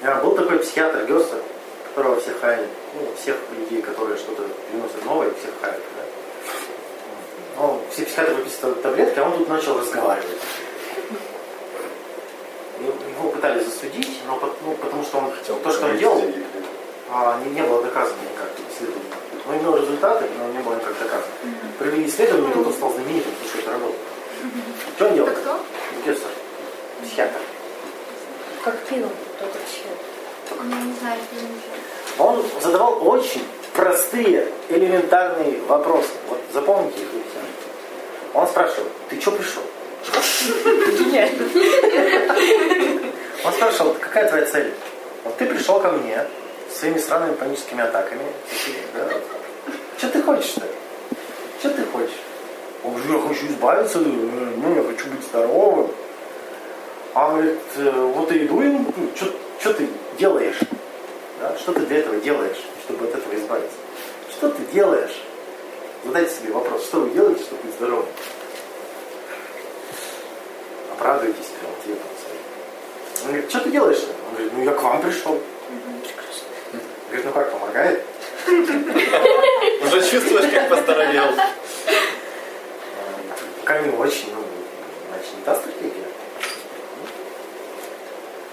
Был такой психиатр Гёса, которого все хаяли. Ну, всех людей, которые что-то приносят новое, всех хаяли. Да? Он, все психиатры выписывают таблетки, а он тут начал разговаривать. Его пытались засудить, но ну, потому что он хотел то, что он делал, а, не, не было доказано никак исследование. Но имел результаты, но не было никак доказано. Провели исследование, и тут он стал знаменитым, потому что это работало. Что он делал? Это кто? Гессер. Психиатр. Как кинул не что он Он задавал очень простые, элементарные вопросы. Вот запомните их все. Он спрашивал, ты что пришел? Он спрашивал, какая твоя цель? Вот ты пришел ко мне с своими странными паническими атаками. Да? Что ты хочешь-то? Что ты хочешь? Он говорит, я хочу избавиться, ну, я хочу быть здоровым. А он говорит, «Э, вот и иду ему, что ты делаешь? Да? Что ты для этого делаешь, чтобы от этого избавиться? Что ты делаешь? Задайте себе вопрос, что вы делаете, чтобы быть здоровым? Оправдывайтесь прям ответом своим. Он говорит, что ты делаешь? Он говорит, ну я к вам пришел. Говорит, ну как, помогает? Уже чувствуешь, как поздоровел. Пока не очень, ну, значит, не та стратегия.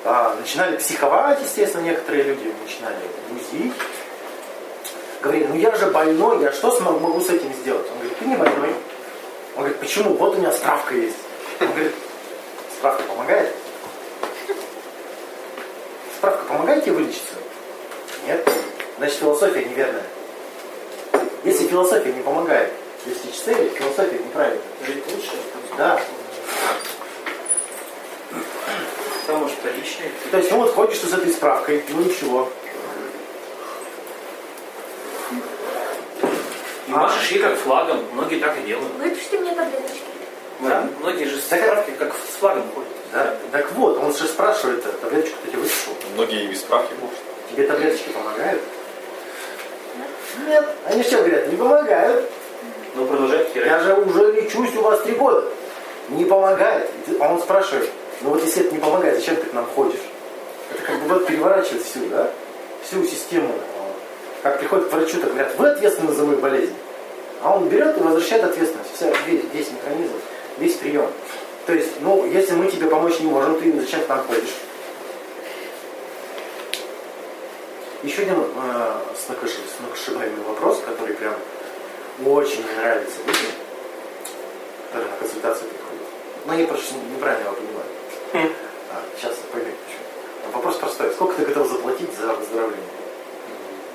А, начинали психовать, естественно, некоторые люди начинали бузить. Говорили, ну я же больной, я что смогу, могу с этим сделать? Он говорит, ты не больной. Он говорит, почему? Вот у меня справка есть. Он говорит, справка помогает? Справка помогает тебе вылечиться? Нет. Значит, философия неверная. Если философия не помогает достичь цели, философия неправильная. Жить лучше? Да. Самое вторичное. То есть, ну вот ходишь ты с этой справкой, ну ничего. И машешь ей как флагом. Многие так и делают. Выпишите мне таблеточки. Да. Многие же с Так- справки как с флагом ходят. Да? Так вот, он же спрашивает, а таблеточку ты тебе выписал? Многие и без справки могут. Тебе таблеточки помогают? Нет. Они что говорят, не помогают. Но продолжают херать. Я же уже лечусь у вас три года. Не помогает. А он спрашивает, ну вот если это не помогает, зачем ты к нам ходишь? Это как бы вот переворачивает всю, да? Всю систему. Как приходят к врачу, так говорят, вы ответственны за мою болезнь. А он берет и возвращает ответственность. Вся, весь, весь механизм, весь прием. То есть, ну, если мы тебе помочь не можем, ты зачем к нам ходишь? Еще один э, сногсшиб- сногсшибаемый вопрос, который прям очень нравится людям, которые на консультацию приходят. Но они просто неправильно его понимают. А, сейчас поймете почему. Вопрос простой. Сколько ты готов заплатить за выздоровление?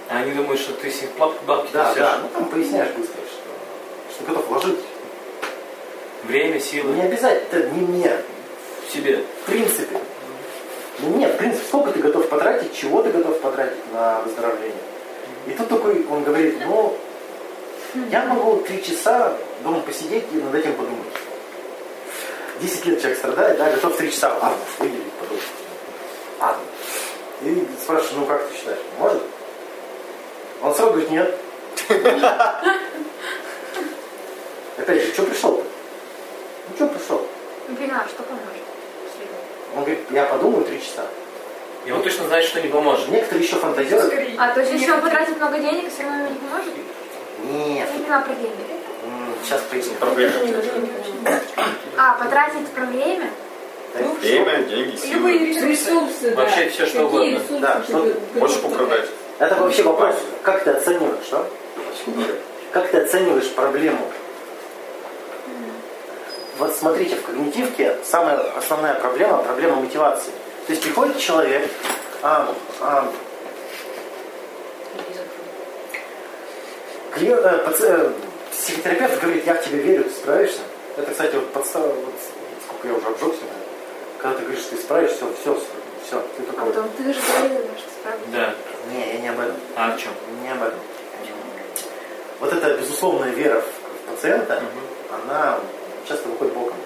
А они думают, что ты с них баб- бабки Да, да. Ну там поясняешь быстро, что, что готов вложить. Время, силы. Не обязательно, это не мне. В себе. В принципе. Ну нет, в принципе, сколько ты готов потратить, чего ты готов потратить на выздоровление. И тут такой, он говорит, ну, я могу три часа дома посидеть и над этим подумать. Десять лет человек страдает, да, готов три часа, ладно, выделить, подумать. Ладно. И спрашиваю, ну как ты считаешь, может? Он сразу говорит, нет. Опять же, что пришел-то? Ну что пришел? Не понимаю, что поможет. Он говорит, я подумаю три часа. И он точно знает, что не поможет. Некоторые еще фантазеры. А то есть если он потратит много денег, все равно ему не поможет? Нет, не про деньги. Сейчас поясню. Проблема. А, потратить про время? Да, Время, деньги, силы. Любые ресурсы, да. Вообще всё, что угодно. Да, что- Можешь управлять. Это вообще вопрос, как ты оцениваешь, что? Как ты оцениваешь проблему? Вот смотрите, в когнитивке самая основная проблема – проблема мотивации. То есть приходит человек, а, а, клиент- э, паци- э, психотерапевт говорит, я в тебя верю, ты справишься. Это, кстати, вот подстава, вот сколько я уже обжегся, когда ты говоришь, что ты справишься, все, все, все, ты А только вот. потом ты же говорила, что справишься. Да. Не, я не об этом. А о чем? Не об этом. Вот эта безусловная вера в пациента, она часто выходит боком.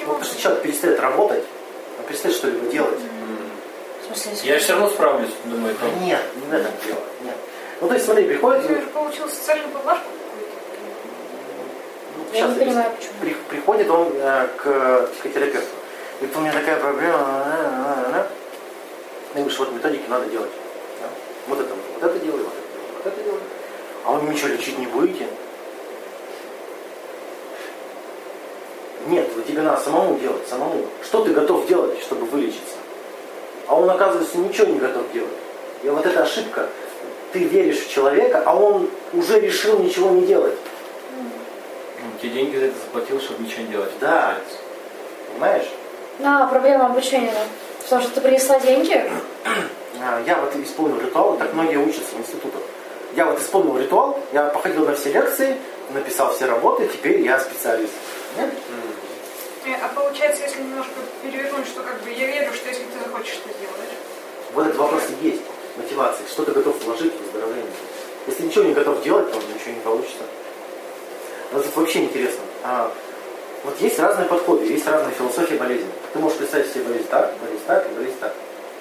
Ну, потому что человек перестает работать, он перестает что-либо делать. В смысле, Я все равно справлюсь, думает Да он. Нет, не в этом дело. Нет. Ну, то есть, смотри, приходит... Уже получил социальную поблажку? ну, Я не сейчас понимаю, почему. При- приходит он э, к психотерапевту. Говорит, у меня такая проблема. э, э, э, И говоришь, вот методики надо делать. Да? Вот это, вот это делай, вот это делай, вот это делай. А вы ничего лечить не будете? Нет, вот тебе надо самому делать, самому. Что ты готов делать, чтобы вылечиться? А он, оказывается, ничего не готов делать. И вот эта ошибка. Ты веришь в человека, а он уже решил ничего не делать. Ну, тебе деньги за это заплатил, чтобы ничего не делать. Да. Понимаешь? Да, проблема обучения. Потому что ты принесла деньги, А, Я вот исполнил ритуал, так многие учатся в институтах. Я вот исполнил ритуал, я походил на все лекции, написал все работы, теперь я специалист. Нет? Э, А получается, если немножко перевернуть, что как бы я верю, что если ты захочешь, ты сделаешь. Вот этот вопрос и есть. Мотивация. Что ты готов вложить в выздоровление? Если ничего не готов делать, то ничего не получится. Вот это вообще интересно. А, вот есть разные подходы, есть разные философии болезни. Ты можешь представить себе болезнь так, болезнь так и болезнь так.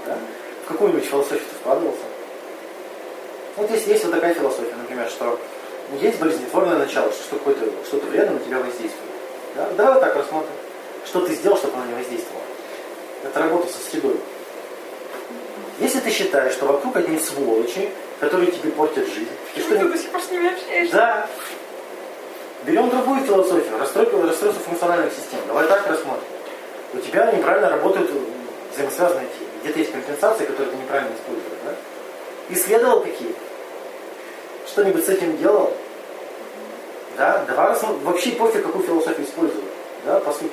Да? В какую-нибудь философию ты вкладывался? Вот есть, есть вот такая философия, например, что есть болезнетворное начало, что какое-то что-то вредное на тебя воздействует. Да? Давай вот так рассмотрим. Что ты сделал, чтобы оно не воздействовало? Это работа со средой. Если ты считаешь, что вокруг одни сволочи, которые тебе портят жизнь, и что Ты до сих пор с ними общаешься. да. Берем другую философию, расстройство, расстройство функциональных систем. Давай так рассмотрим. У тебя неправильно работают взаимосвязанные темы. Где-то есть компенсации, которые ты неправильно используешь. Да? Исследовал какие? Что-нибудь с этим делал? Да? Давай рассмотрим. Вообще пофиг, какую философию использовать. Да, по сути.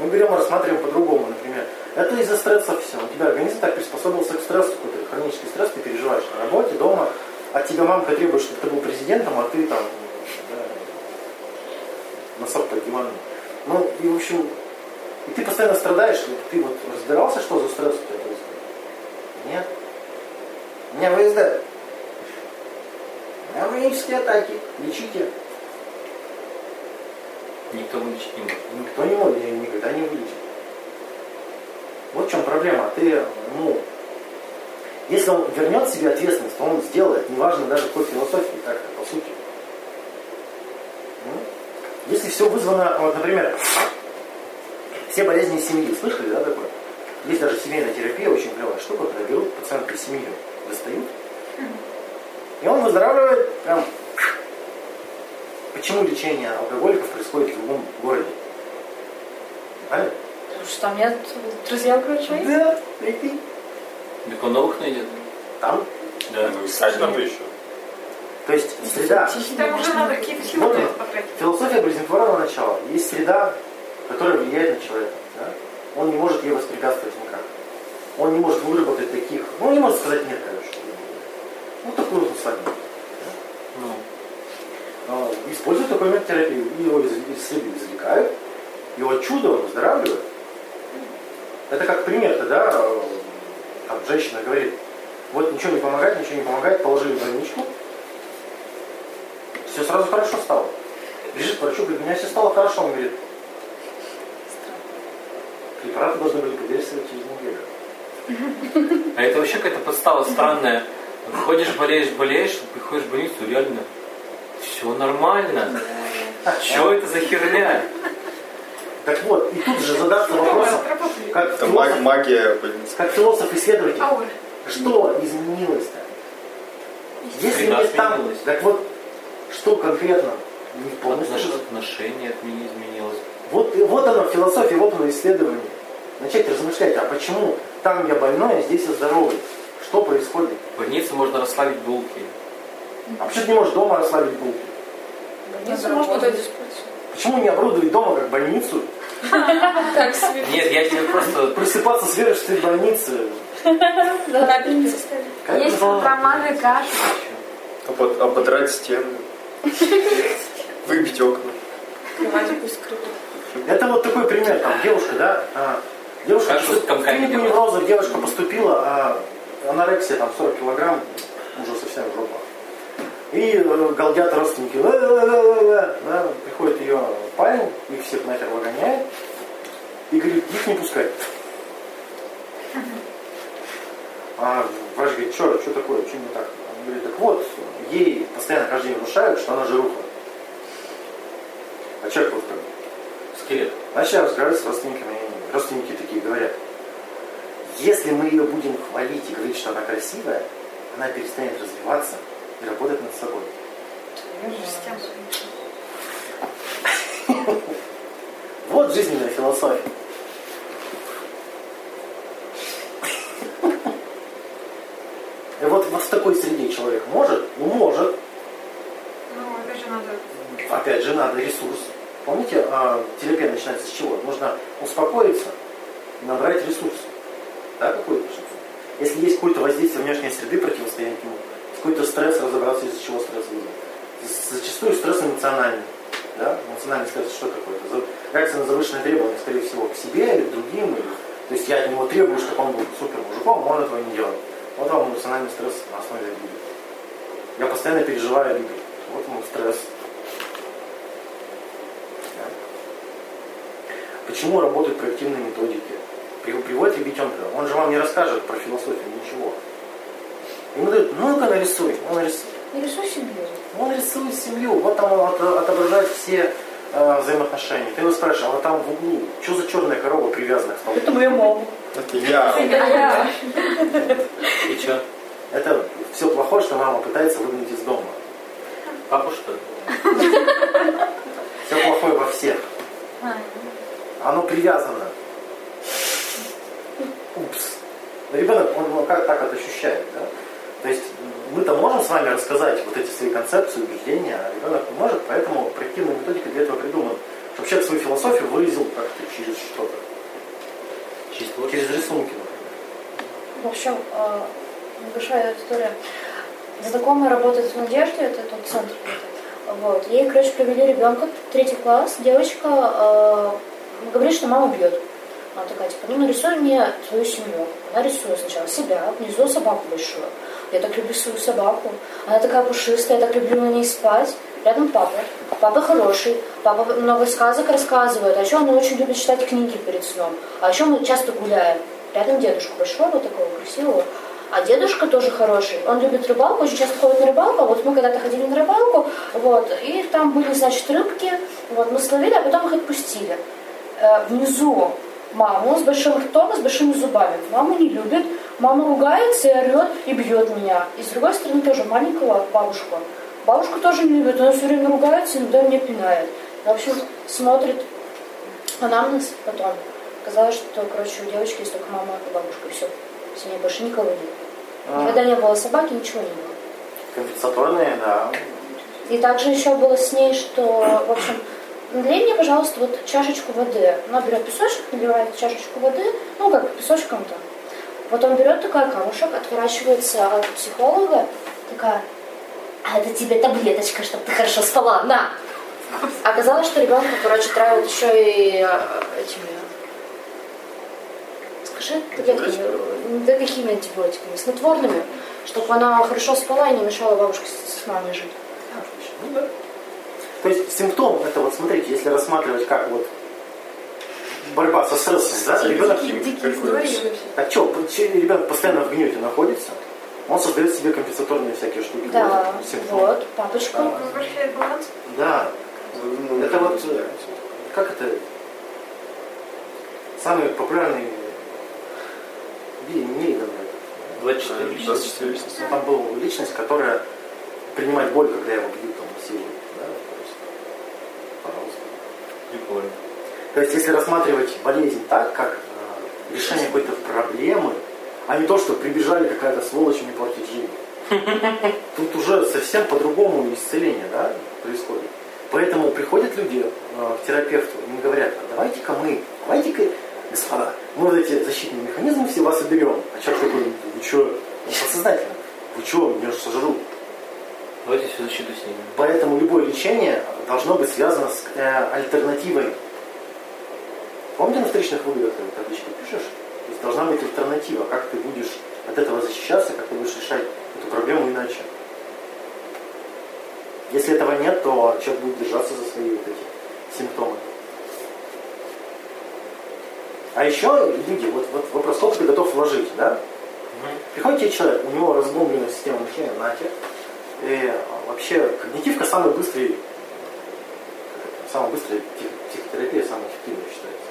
Мы берем и рассматриваем по-другому, например. Это из-за стресса все. У тебя организм так приспособился к стрессу, какой-то хронический стресс ты переживаешь на работе, дома. От тебя мамка требует, чтобы ты был президентом, а ты там да, носок под диваном. Ну, и в общем, и ты постоянно страдаешь, ты вот разбирался, что за стресс у тебя происходит? Нет. Меня ВСД. У меня панические атаки. Лечите. Никто вылечить не может. Никто не может, и никогда не вылечит. Вот в чем проблема. Ты, ну, если он вернет себе ответственность, то он сделает, неважно даже какой философии, так-то, по сути. Если все вызвано, вот, например, все болезни из семьи, слышали, да, такое? Есть даже семейная терапия, очень клевая штука, когда берут пациента из семьи, достают, и он выздоравливает прям Почему лечение алкоголиков происходит в любом городе? Понимаете? потому что там нет друзья врачей. Да, прикинь. Так он новых найдет. Там. Да. Ну, искать надо еще. То есть среда. Там уже надо какие-то силы Вот. Философия болезнетворного начала. Есть среда, которая влияет на человека. Да? Он не может ей воспрепятствовать никак. Он не может выработать таких. Ну, он не может сказать нет, короче. Вот такую вот слабенькую. А, Используют такой метод терапии. Его из, из среды извлекают, и вот чудо он выздоравливает. Это как пример-то, да, там женщина говорит, вот ничего не помогает, ничего не помогает, положили больничку, все сразу хорошо стало. Бежит к врачу, говорит, у меня все стало хорошо. Он говорит, препараты должны были подействовать через неделю. А это вообще какая-то подстава странная. Ходишь, болеешь, болеешь, приходишь в больницу, реально все нормально. Что это за херня? Так вот, и тут же задаться вопросом, как Это философ, магия как философ-исследователь, что изменилось-то? Если нет там, так вот, что конкретно? Не полностью. Отнош- Отношение от меня изменилось. Вот, вот оно, философия, вот оно исследование. Начать размышлять, а почему там я больной, а здесь я здоровый? Что происходит? В больнице можно расслабить булки. А почему ты не можешь дома расслабить булки? Больницу можно. Почему не оборудовать дома как больницу? так себе. Нет, я тебе просто... Просыпаться с верой, что ты в больнице? Есть романы. Обод- Ободрать стены. Выбить окна. Кровать пусть скрыта. Это вот такой пример, там девушка, да, а, девушка в клинику неврозов девушка поступила, а анорексия там 40 килограмм, уже совсем жопа. И э, галдят родственники, «Ла-ла-ла-ла-ла». да, приходит ее парень, их всех нахер выгоняет, и говорит, их не пускать. А врач говорит, что, что такое, что не так? Он говорит, так вот, ей постоянно каждый день внушают, что она жируха. А человек вот бы Скелет. Начали разговаривать с родственниками, родственники такие говорят, Если мы ее будем хвалить и говорить, что она красивая, она перестанет развиваться и работать над собой. Вот жизненная философия. И вот, в такой среде человек может? Ну, может. Ну, опять же, надо Опять же, надо ресурс. Помните, а, терапия начинается с чего? Нужно успокоиться набрать ресурс. Да, какой-то. Если есть какое-то воздействие внешней среды, противостоять ему, какой-то стресс, разобраться, из-за чего стресс вызван. Зачастую стресс эмоциональный. Да? Эмоциональный стресс что такое? Это реакция на завышенные требования, скорее всего, к себе или к другим. Или... То есть я от него требую, чтобы он был супер мужиком, а он этого не делает. Вот вам эмоциональный стресс на основе обиды. Я постоянно переживаю обиду. Вот ему стресс. Да. Почему работают проективные методики? При- Приводит ребятенка, он же вам не расскажет про философию ничего. Ему дают, ну-ка нарисуй, он нарисует. Нарисуй семью. Он рисует семью, вот там он от- отображает все э, взаимоотношения. Ты его спрашиваешь, а вот там в углу, что за черная корова привязана к столбу? Это моя мама. Это я. Я. И что? Это все плохое, что мама пытается выгнать из дома. Папа что ли? Все плохое во всех. Оно привязано. Упс. Но ребенок, он ну, как так это ощущает, да? То есть мы-то можем с вами рассказать вот эти свои концепции, убеждения, а ребенок не может, поэтому проективная методика для этого придумана. Чтобы человек свою философию выразил как-то через что-то. Через Через рисунки, например. В общем, э, небольшая история. Знакомая работает в Надежде, это тот центр. Вот. Ей, короче, привели ребенка, третий класс, девочка э, говорит, что мама бьет. Она такая, типа, ну нарисуй мне свою семью. Она рисует сначала себя, внизу собаку большую. Я так люблю свою собаку. Она такая пушистая, я так люблю на ней спать. Рядом папа. Папа хороший. Папа много сказок рассказывает. А еще он очень любит читать книги перед сном. А еще мы часто гуляем. Рядом дедушка большой, вот такого красивого. А дедушка тоже хороший. Он любит рыбалку, очень часто ходит на рыбалку. А Вот мы когда-то ходили на рыбалку, вот, и там были, значит, рыбки. Вот, мы словили, а потом их отпустили. Э, внизу маму с большим ртом и с большими зубами. Маму не любит. Мама ругается и орет, и бьет меня. И с другой стороны тоже маленького бабушку. Бабушку тоже не любит, она все время ругается, иногда меня пинает. В общем, смотрит анамнез потом. Оказалось, что, короче, у девочки есть только мама и бабушка, и все. В семье больше никого нет. А, Никогда не было собаки, ничего не было. Компенсаторные, да. И также еще было с ней, что, в общем, налей мне, пожалуйста, вот чашечку воды. Она берет песочек, наливает чашечку воды, ну, как песочком-то. Потом берет такой камушек, отворачивается от психолога, такая, а это тебе таблеточка, чтобы ты хорошо спала, на. Оказалось, что ребенка, короче, травят еще и э, этими... Скажи, таблетками, да какими антибиотиками? Снотворными, чтобы она хорошо спала и не мешала бабушке с с мамой жить. Ну да. То есть симптом это вот смотрите, если рассматривать как вот борьба со стрессом, да, ребенок, а что, ребенок постоянно в гнете находится, он создает себе компенсаторные всякие штуки. Да, Вот, симптом. вот, папочка. Баланс. Да, это вот, э, как это, самый популярный Билли Миллиган, 24 Да, личности. 24 личности. Там была личность, которая принимает боль, когда его бьют там силой. Да? То есть, пожалуйста. Прикольно. То есть, если рассматривать болезнь так, как э, решение какой-то проблемы, а не то, что прибежали какая-то сволочь мне портить жизнь. Тут уже совсем по-другому исцеление да, происходит. Поэтому приходят люди э, к терапевту, и им говорят, а давайте-ка мы, давайте-ка, господа, мы вот эти защитные механизмы все вас уберем. А человек такой, вы что, подсознательно, вы что, меня же сожрут. Давайте всю защиту снимем. Поэтому любое лечение должно быть связано с э, альтернативой. Помните на вторичных выгодах ты табличку пишешь? То есть должна быть альтернатива, как ты будешь от этого защищаться, как ты будешь решать эту проблему иначе. Если этого нет, то человек будет держаться за свои вот эти симптомы. А еще люди, вот, вот вопрос, сколько ты готов вложить, да? Приходит тебе человек, у него разбомбленная система мышления, нахер, и вообще когнитивка самый быстрый, самая быстрая псих- психотерапия, самая эффективная считается.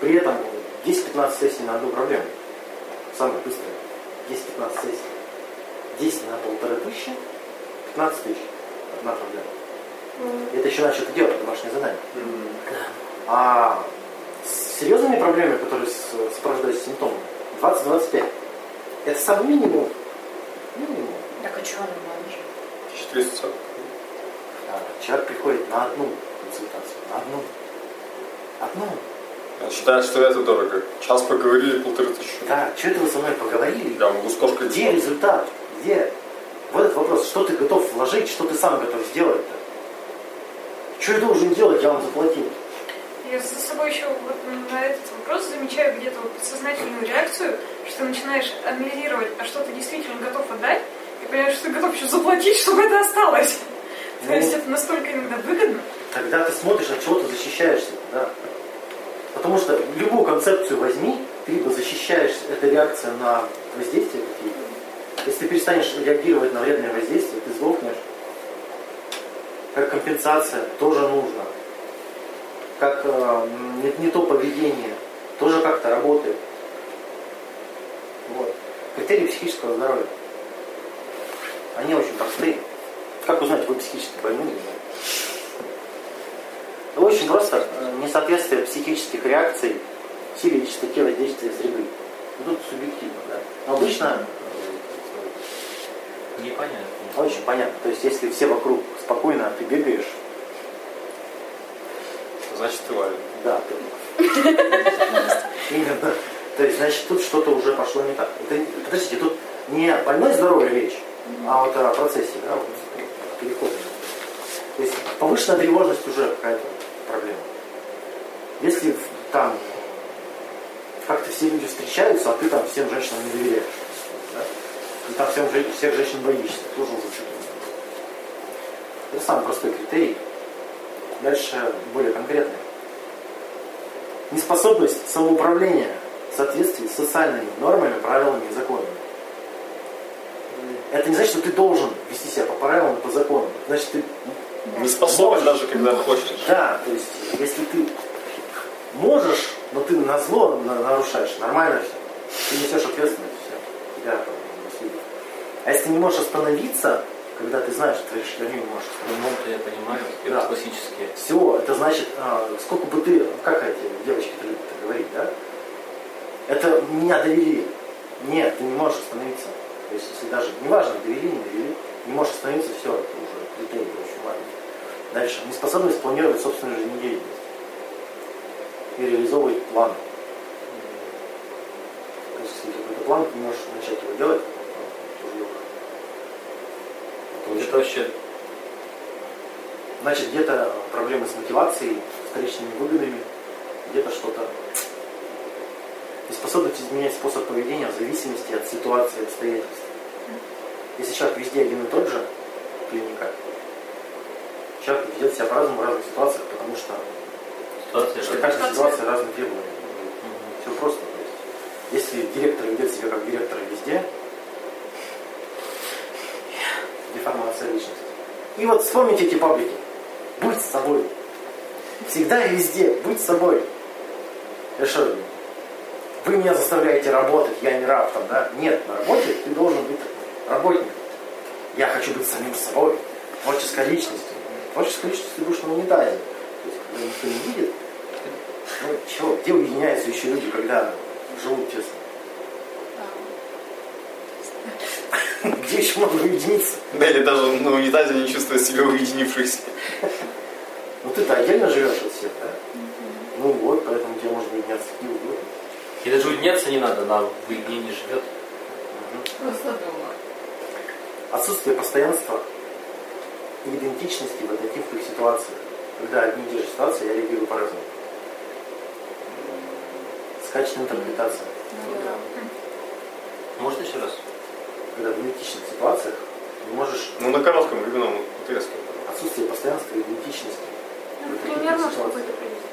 При этом 10-15 сессий на одну проблему. самое быстрое. 10-15 сессий. 10 на полторы тысячи, 15 тысяч. Одна проблема. Это еще надо что-то делать, домашнее задание. А с серьезными проблемами, которые сопровождаются симптомами, 20-25. Это самый минимум. Минимум. Так а что, нормально же. 1400. А, Человек приходит на одну консультацию. На одну. Одну. Он считает, что это дорого. Час поговорили, полторы тысячи. Да, что это вы со мной поговорили? Я могу с кошкой Где результат? Где? Вот этот вопрос, что ты готов вложить, что ты сам готов сделать-то? Что я должен делать, я вам заплатил. Я за собой еще вот на этот вопрос замечаю где-то вот подсознательную реакцию, что ты начинаешь анализировать, а что ты действительно готов отдать, и понимаешь, что ты готов еще заплатить, чтобы это осталось. То Ну. есть это настолько иногда выгодно. Когда ты смотришь, от чего ты защищаешься, да. Потому что любую концепцию возьми, ты либо защищаешься, это реакция на воздействие какие-то. Если ты перестанешь реагировать на вредное воздействие, ты сдохнешь. Как компенсация тоже нужно. Как э, не, не то поведение, тоже как-то работает. Вот. Критерии психического здоровья. Они очень простые. Как узнать, вы психически больны или нет? Ну, Очень просто э, несоответствие психических реакций силе и частоте воздействия среды. Ну, Тут субъективно, да. Но обычно Непонятно. э, очень понятно. То есть, если все вокруг спокойно, а ты бегаешь, Значит, ты ларин. да, ты... Именно. То есть, значит, тут что-то уже пошло не так. Это, подождите, тут не больной здоровье речь, а вот о процессе, да, вот, перехода. То есть повышенная тревожность уже какая-то проблема. Если там как-то все люди встречаются, а ты там всем женщинам не доверяешь. Да? И там всем, всех женщин боишься, тоже уже что-то. Это самый простой критерий. Дальше более конкретный. Неспособность самоуправления в соответствии с социальными нормами, правилами и законами. Это не значит, что ты должен вести себя по правилам и по законам. Значит, ты Не способен даже, когда хочешь. да, то есть, если ты можешь, но ты на зло на- нарушаешь, нормально все. Ты несешь ответственность, все. Тебя там не судят. А если ты не можешь остановиться, когда ты знаешь, что твои шаги не можешь остановиться, Ну, я понимаю, Да. это классические. все, это значит, а, сколько бы ты, как эти девочки-то любят говорить, да? Это меня довели. Нет, ты не можешь остановиться. То есть, если даже, неважно, довели, не довели, не можешь остановиться, все, это уже критерий очень маленький. Дальше. Неспособность планировать собственную жизнедеятельность и реализовывать планы. То есть, если какой-то план, ты не можешь начать его делать, то уже легко. Вот это вообще Значит, где-то проблемы с мотивацией, с вторичными выгодами, где-то что-то. Неспособность изменять способ поведения в зависимости от ситуации обстоятельств. Если человек везде один и тот же, клиника, человек ведет себя по-разному в разных ситуациях, потому что ситуация для же. каждой ситуации разные требования. Мгм. Все просто. То есть, если директор ведет себя как директор везде, деформация личности. И вот вспомните эти паблики. Будь собой. Всегда и везде. Будь собой. Я что, вы меня заставляете работать, я не раб там, да? Нет, на работе ты должен быть работником. Я хочу быть самим собой. Творческой личностью. Творческой личностью ты будешь на унитазе. То есть, когда никто не видит, ну, чего, где уединяются еще люди, когда живут честно? Где еще можно уединиться? Да, или даже на унитазе не чувствует себя уединившись. Ну ты-то отдельно живешь от всех, да? Ну вот, поэтому тебе можно уединяться где угодно. И даже уединяться не надо, она в уединении живет. Просто дома. Отсутствие постоянства и идентичности в однотипных ситуациях. Когда одни и те же ситуации, я реагирую по-разному. Скачная интерпретация. Ну, да. Может еще раз? Когда в идентичных ситуациях не можешь Ну, на коротком временном отрезке. отсутствие постоянства и идентичности. может какой-то привести.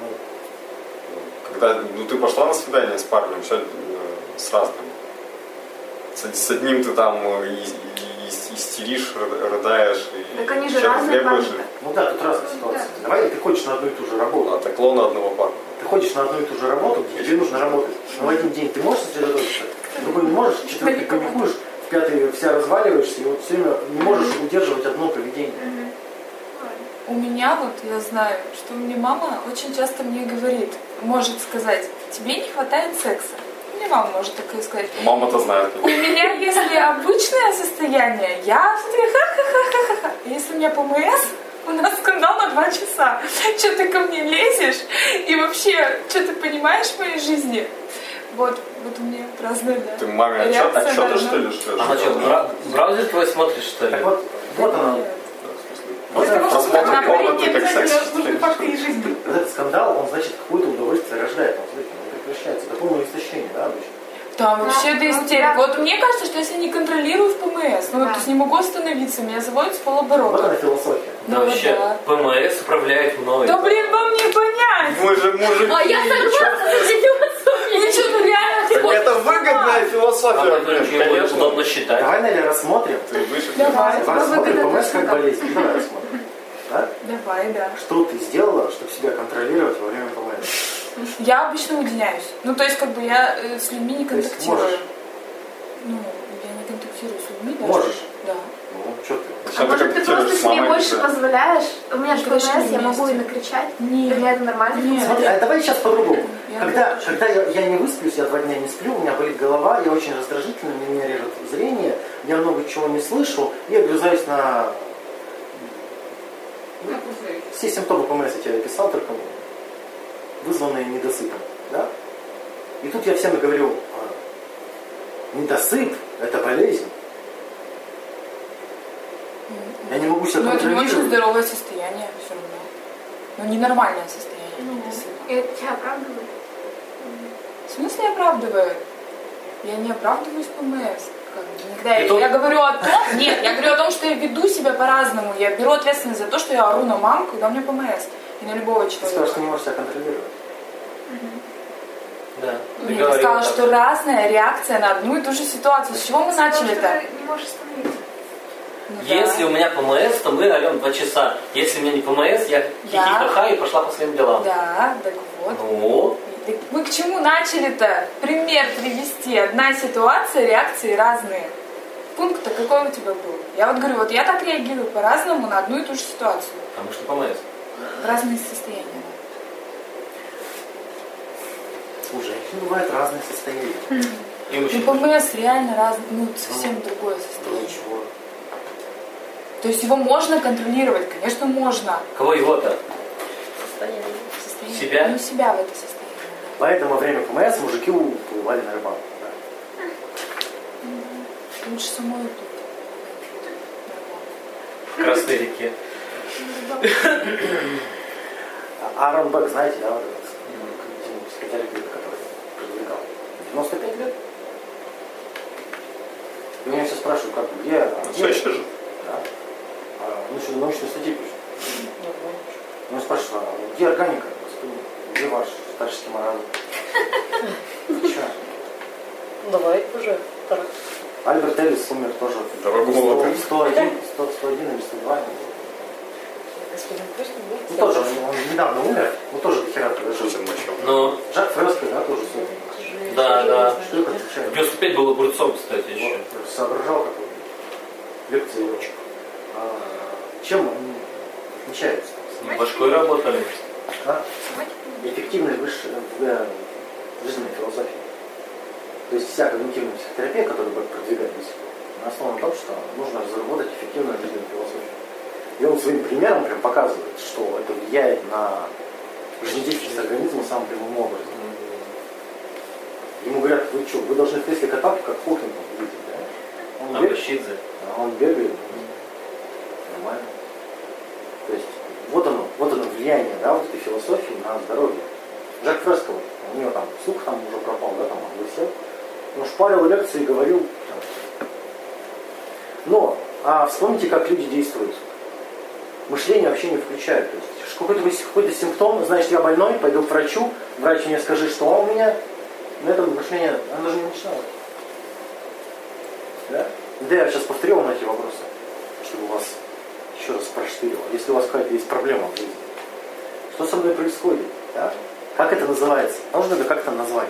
Ну, Когда ну, ты пошла на свидание с парнем, все э, с разным. С, с одним ты там э, и, и- и истеришь, ры- рыдаешь и Так они же разные требуешь. Ну да, тут разные ситуации. Давай ты хочешь на одну и ту же работу. А так клона одного парня. ты ходишь на одну и ту же работу, где тебе нужно работать. Но в один день ты можешь сосредоточиться, в другой не можешь, в четвертый ты паникуешь, в пятый вся разваливаешься, и вот все время не можешь удерживать одно поведение. У меня вот, я знаю, что мне мама очень часто мне говорит, может сказать, тебе не хватает секса. Мне мама может такое сказать. Мама-то знает. У меня, если обычное состояние, я смотрю, ха-ха-ха-ха-ха. Если у меня ПМС, у нас скандал на два часа. Что ты ко мне лезешь? И вообще, что ты понимаешь в моей жизни? Вот, вот у меня разные, да. Ты маме отчет, отчеты, что ли, шлешь? Ага, что, бра- браузер твой смотришь, что ли? Так вот, вот она, Нет. вот, что жизни. вот этот скандал, он, значит, какое-то удовольствие рождает. Он, до полного истощения, да, обычно. Там вообще Ну, до ну, истерик. да. Вот мне кажется, что если не контролирую в ПМС, ну, Да. то есть не могу остановиться, меня заводит с Вот полоборота. она философия. Да Ну, вообще, да. ПМС управляет мной. Да блин, вам не понять! Мы же мужики. А я согласна с философией. Ну что, ну реально вот- это выгодная философия, очень будет конечно. удобно считать. Давай, Наля, рассмотрим. Ты выше. Давай. Рассмотрим выгодно ПМС как болезнь. Давай рассмотрим. Да? Давай, да. Что ты сделала, чтобы себя контролировать во время ПМС? Я обычно уединяюсь. Ну, то есть, как бы я э, с людьми не контактирую. можешь? Ну, я не контактирую с людьми даже. Можешь? Да. Ну, что ты? А может ты просто себе больше позволяешь? У меня же ПМС, я вместе. могу и накричать. Для Нет. меня это нормально. Нет. Смотри, а давай сейчас по-другому. Я Когда, когда я, я не высплюсь, я два дня не сплю, у меня болит голова, я очень раздражительный, у меня режет зрение, я много чего не слышу, и огрызаюсь на все симптомы ПМС я тебе описал, только вызванные недосыпом. Да? И тут я всем говорю, а, недосып – это болезнь. Я не могу себя Но это не очень контролировать. здоровое состояние все равно. Ну, ненормальное состояние. Ну, недосыпа. это тебя оправдывает. В смысле оправдывает? Я не оправдываюсь ПМС. Никогда. И Я, то- я говорю о том, нет, я говорю о том, что я веду себя по-разному. Я беру ответственность за то, что я ору на маму, когда у меня ПМС. И на любого Ты сказал, человека. что не можешь себя контролировать. Да. Ты Нет, сказала, так. что разная реакция на одну и ту же ситуацию. С чего мы Сказала, начали что это? ты не можешь. Ну да. Если у меня ПМС, то мы орем два часа. Если у меня не ПМС, я хихи-ха-ха и пошла по своим делам. Да, так вот. Ну, Так мы к чему начали-то? Пример привести. Одна ситуация, реакции разные. Пункт-то какой у тебя был? Я вот говорю, вот я так реагирую по-разному на одну и ту же ситуацию. потому что ПМС. Разные состояния. У женщин бывают разные состояния. И Ну, мужчин. ПМС реально раз, ну, совсем другое Ну состояние. ничего. То есть его можно контролировать, конечно, можно. Кого его-то? Состояние. Себя? Ну, себя в это состояние. Поэтому во время ПМС мужики уплывали на рыбалку. да. Лучше самой тут. В Красной реке. Аарон Бек, знаете, да, вот этот м, психотерапевт, который продвигал. 95 лет. И меня все спрашивают, как, где, а Он где? все еще жив? Да. А, ну что, научные статьи пишут. Ну, спрашивают, а где органика? Господи, Где ваш старческий маразм? Че? Давай уже. Альберт Эллис умер тоже. Дорогого ты. 101, 100, 101 или 102. Господин Ну, тоже, он, он недавно умер, но тоже до хера жил. Ну, Жак Фреско, да, тоже супер. да, да. Что это отвечает? 95 был огурцом, кстати, еще. Вот, соображал какой лекции его. А, чем они отличаются? С ним башкой работали. Да? Эффективной высшей э, жизненной философии. То есть вся когнитивная психотерапия, которую продвигает до сих пор, она основана на том, что нужно разработать эффективную жизненную философию. И он своим примером прям показывает, что это влияет на жизнедеятельность организма самым прямым образом. Ему говорят, вы что, вы должны в кресле каталки, как Хокинг видеть, да? Он А бегает, а он бегает, нормально. То есть вот оно, вот оно влияние, да, вот этой философии на здоровье. Жак Фреско, у него там слух там уже пропал, да, там он высел. Он шпарил лекции и говорил. Но, а вспомните, как люди действуют. Мышление вообще не включают. То есть какой-то, какой-то симптом, значит, я больной, пойду к врачу, врач мне скажет, что у меня. На этом мышление, оно даже не начиналось. Да? Да, я сейчас повторю вам эти вопросы, чтобы вас еще раз проштырило. Если у вас какая-то есть проблема в жизни. Что со мной происходит? Да? Как это называется? Нужно это как-то назвать.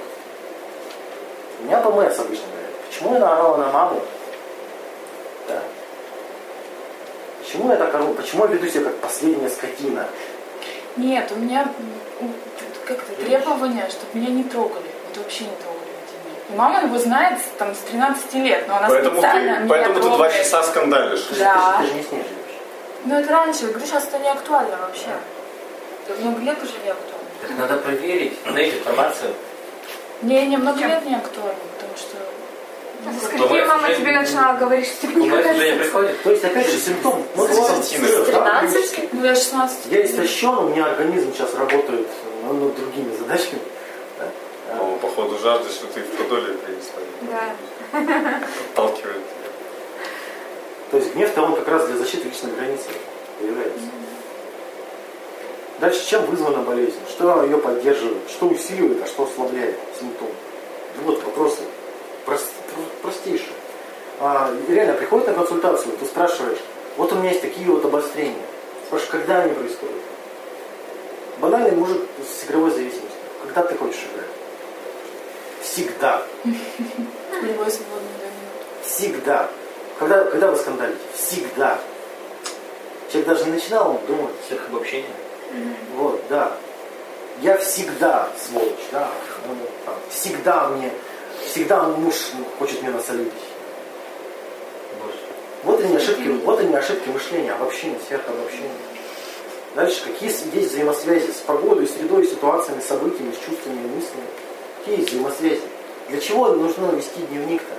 У меня ПМС обычно говорят. Почему я наорала на маму? Да. Почему я так ору? Почему я веду себя как последняя скотина? Нет, у меня как-то требование, чтобы меня не трогали. Вот вообще не трогали. И мама его знает с- там, с 13 лет, но она Поэтому, специально ты, меня поэтому ты два трогает. часа скандалишь. Да. Ты же, ты же не с ней живешь. Ну это раньше, я говорю, сейчас это не актуально вообще. Это много лет уже не актуально. Так надо проверить, найти информацию. Не, не, много Чем? лет не актуально, потому что... ну, как- скольки мама тебе начинала говорить, что тебе не уже не. То есть, опять же, симптом. Вот С ладно, десяти, Серёж, да, 13? Ну я 16. Я истощен, у меня организм сейчас работает ну, над другими задачами. Да? Ну, походу, жажда, что ты в подоле принесла. Да. Подталкивает тебя. То есть гнев-то он как раз для защиты личной границы появляется. Дальше, чем вызвана болезнь? Что ее поддерживает? Что усиливает, а что ослабляет симптом? Ну вот вопросы прост- простейшие. А, реально приходит на консультацию, ты спрашиваешь, вот у меня есть такие вот обострения. Спрашиваешь, когда они происходят? Банальный мужик с игровой зависимостью. Когда ты хочешь играть? Всегда. Любой свободный. Всегда. Когда, когда вы скандалите? Всегда. Человек даже не начинал, он думает, Всех обобщение. вот, да. Я всегда сволочь, да. Ну, всегда мне, всегда муж хочет мне насолить. Вот они ошибки, вот они ошибки мышления, обобщения, сверхобобщения. Дальше, какие есть взаимосвязи с погодой, средой, ситуациями, событиями, с чувствами и мыслями? Какие есть взаимосвязи? Для чего нужно вести дневник-то?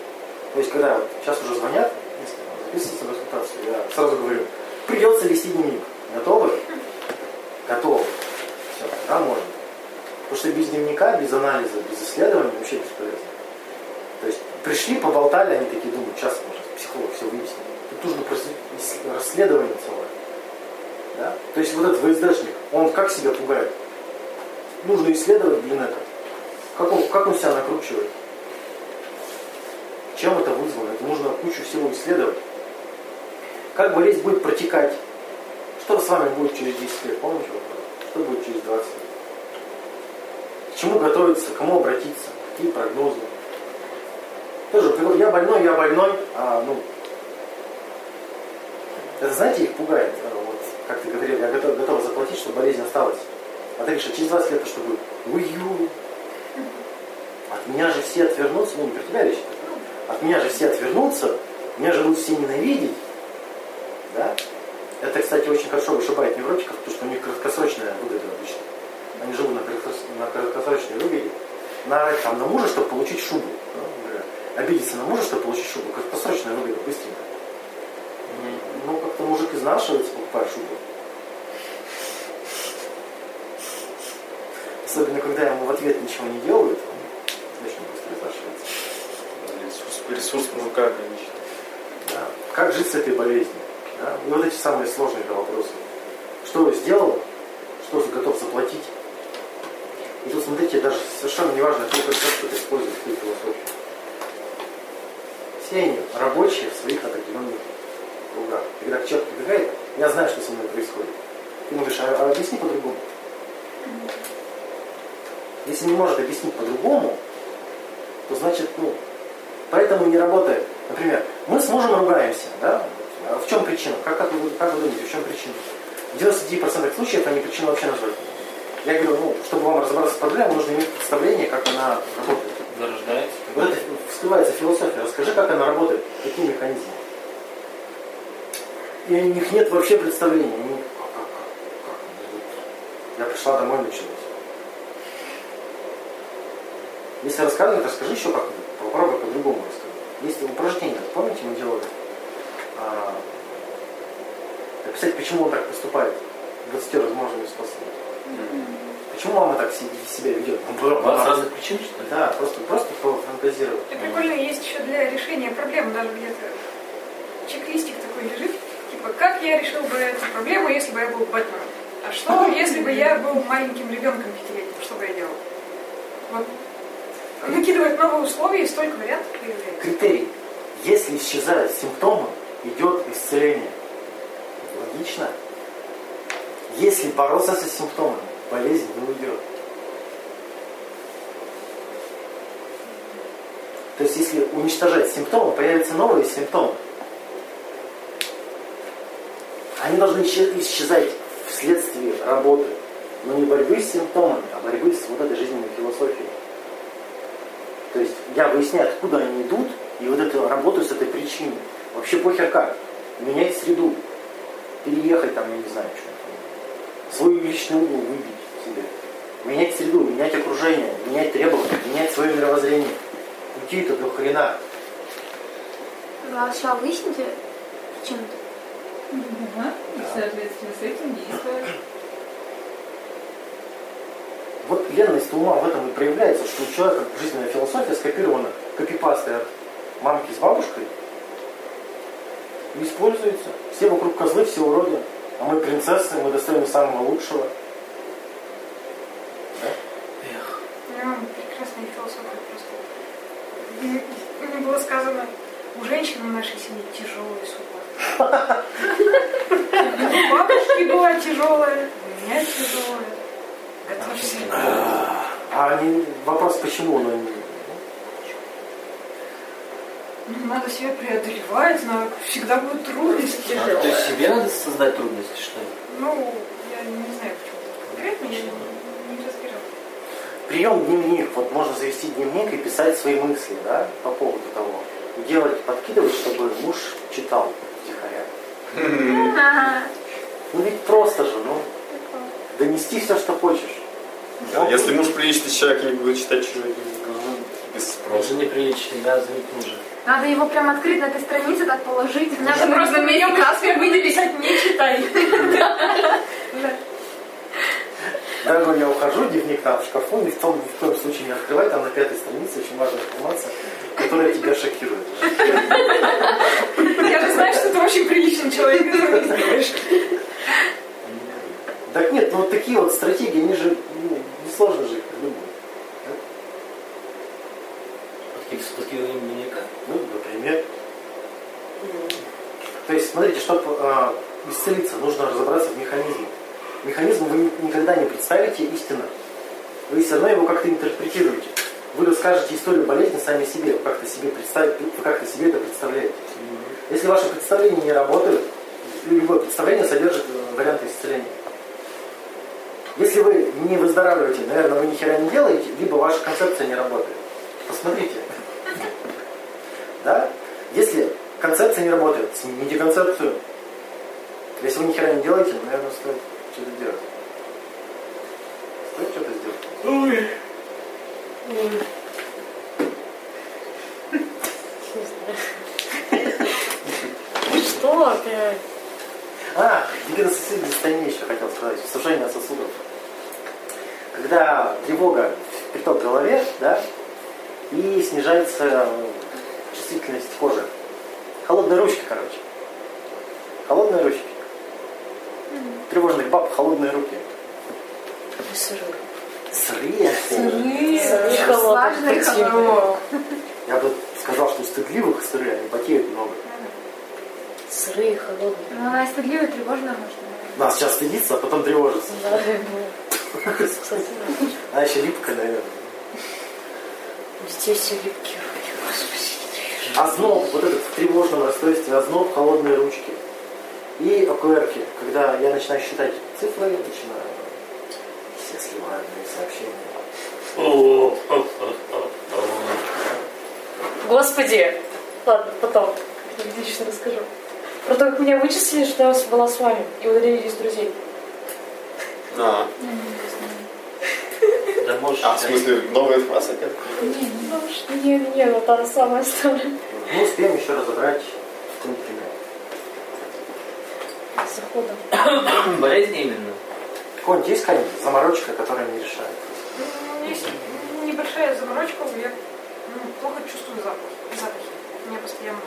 То есть, когда вот сейчас уже звонят, если записываться на консультацию, я сразу говорю, придется вести дневник. Готовы? Готовы. Все, да, можно. Потому что без дневника, без анализа, без исследований вообще бесполезно. То есть пришли, поболтали, они такие думают, сейчас может психолог все выяснит. Тут нужно расследование целое. Да? То есть вот этот ВСДшник, он как себя пугает? Нужно исследовать, блин, это. Как он, как он себя накручивает? Чем это вызвано? Это нужно кучу всего исследовать. Как болезнь будет протекать? Что с вами будет через 10 лет? Помните вопрос? Что будет через 20 лет? К чему готовиться? К кому обратиться? Какие прогнозы? Тоже, приход- я больной, я больной, а, ну, это, знаете, их пугает. А, Вот, как ты говорил, я готов, готов заплатить, чтобы болезнь осталась. А ты говоришь, а через 20 лет это что будет? Ую. От меня же все отвернутся, ну не про тебя речь, от меня же все отвернутся, меня же будут все ненавидеть. Да? Это, кстати, очень хорошо вышибает невротиков, потому что у них краткосрочная выгода обычно. Они живут на, краткос- на краткосрочной выгоде. Наорать там на мужа, чтобы получить шубу. да. Обидеться на мужа, чтобы получить шубу. Краткосрочная выгода, быстренько. Ну, как-то мужик изнашивается, покупая шубу. Особенно, когда ему в ответ ничего не делают, он очень быстро изнашивается. Ресурс, ресурс мужика ограничен. Да. Как жить с этой болезнью? Да? И вот эти самые сложные вопросы. Что сделал, что готов заплатить. И тут, смотрите, даже совершенно неважно, какой концепт ты используешь, какую философию. Все они рабочие в своих определенных кругах. И когда человек прибегает, я знаю, что со мной происходит. Ты говоришь, а, а объясни по-другому. Если не может объяснить по-другому, то значит, ну, поэтому не работает. Например, мы с мужем ругаемся, да? А в чем причина? Как, как, вы, как вы думаете, в чем причина? В 99% случаев они причину вообще назвать. Я говорю, ну, чтобы вам разобраться с проблемой, нужно иметь представление, как она работает. Зарождается. Вот это вскрывается философия. Расскажи, как она работает, какие механизмы. И у них нет вообще представления. Они, как, как, как, как? Я пришла домой, началось. Если рассказывать, расскажи еще как попробуй по-другому рассказать. Есть упражнение, помните, мы делали? А, описать, почему он так поступает 20 возможными способами. Почему мама так себя ведет? Ну, У вас разных причин, что ли? Да, просто, просто пофантазировать. И прикольно есть еще для решения проблем, даже где-то чек-листик такой лежит. Типа, как я решил бы эту проблему, если бы я был Бэтменом? А что, если бы я был маленьким ребенком пятилетним? Что бы я делал? Вот. Накидывает новые условия и столько вариантов появляется. Критерий. Если исчезают симптомы, идет исцеление. Логично. Если бороться со симптомами, болезнь не уйдет. То есть если уничтожать симптомы, появятся новые симптомы. Они должны исчезать вследствие работы. Но не борьбы с симптомами, а борьбы с вот этой жизненной философией. То есть я выясняю, откуда они идут, и вот эту работаю с этой причиной. Вообще похер как. Менять среду. Переехать там, я не знаю, что. Свой личный угол выбить себе. Менять среду, менять окружение, менять требования, менять свое мировоззрение. Уйти это до хрена. Сначала выясните, чем это. Ага. И, соответственно, с этим действовать. Вот ленность ума в этом и проявляется, что у человека жизненная философия скопирована копипастой от мамки с бабушкой и используется. Все вокруг козлы, все уроды. А мы принцессы, мы достойны самого лучшего. Да? Эх. У него прекрасная философия просто. М, Мне было сказано, у женщин в нашей семье тяжелая судьба. У бабушки была тяжелая, у меня тяжелая. Готовься. А они, вопрос, почему он не... Ну, Надо себя преодолевать, надо, всегда будут трудности. А, то есть себе надо создать трудности, что ли? Ну, я не знаю, почему конкретно, я не, не разбиралась. Прием дневник. Вот можно завести дневник и писать свои мысли, да, по поводу того. И делать, подкидывать, чтобы муж читал втихаря. Ну ведь просто же, ну, донести все, что хочешь. Да, Если муж приличный человек не будет читать чужой дневник, без Он спроса. же неприличный, да, заметь мужа. Надо его прям открыть на этой странице, так положить. Надо просто на нем каспе выписать, не читай. Да, говорю, я ухожу, дневник там в шкафу, ни в, том, ни в коем случае не открывай, там на пятой странице очень важная информация, которая тебя шокирует. Я же знаю, что ты очень приличный человек, который не знаешь. Так нет, ну вот такие вот стратегии, они же ну, несложно же их придумать. Дневника. Ну, например. То есть, смотрите, чтобы исцелиться, нужно разобраться в механизме. Механизм вы ни- никогда не представите истинно. Вы все равно его как-то интерпретируете. Вы расскажете историю болезни сами себе, вы как-то себе, представ- вы как-то себе это представляете. Если ваши представления не работают, любое представление содержит э, варианты исцеления. Если вы не выздоравливаете, наверное, вы ни хера не делаете, либо ваша концепция не работает. Посмотрите. Да? Если концепция не работает, смените концепцию. Если вы ни хера не делаете, наверное, стоит что-то делать. Стоит что-то сделать. Что опять? А, состояние еще хотел сказать, сужение сосудов. Когда тревога приток в голове, да, и снижается чувствительность кожи. Холодные ручки, короче. Холодные ручки. Тревожных баб холодные руки. Сырые. Сырые. Сырые, холодные. Холодно. Я бы сказал, что стыдливых сырые, они потеют много. Сырые, холодные. Ну, она и стыдливая, и тревожная может. Нас сейчас стыдится, а потом тревожится. Да, ну. Она еще липкая, наверное. Детей все липкие руки, господи. Озноб, вот этот в тревожном расстройстве, озноб, холодные ручки. И ОКРки, когда я начинаю считать цифры, я начинаю все сливаю мои сообщения. Господи! Ладно, потом. Лично расскажу. Про то, как меня вычислили, что я была с вами и удалили из друзей. А, Да можешь. а в смысле, новая информация опять? Не, не, не, вот та самая история. Мы успеем еще разобрать какой пример. С заходом. Болезнь именно. Какой-нибудь есть какая-нибудь заморочка, которая не решает? Ну, У меня есть небольшая заморочка, я ну, плохо чувствую запах, запахи. У меня постоянно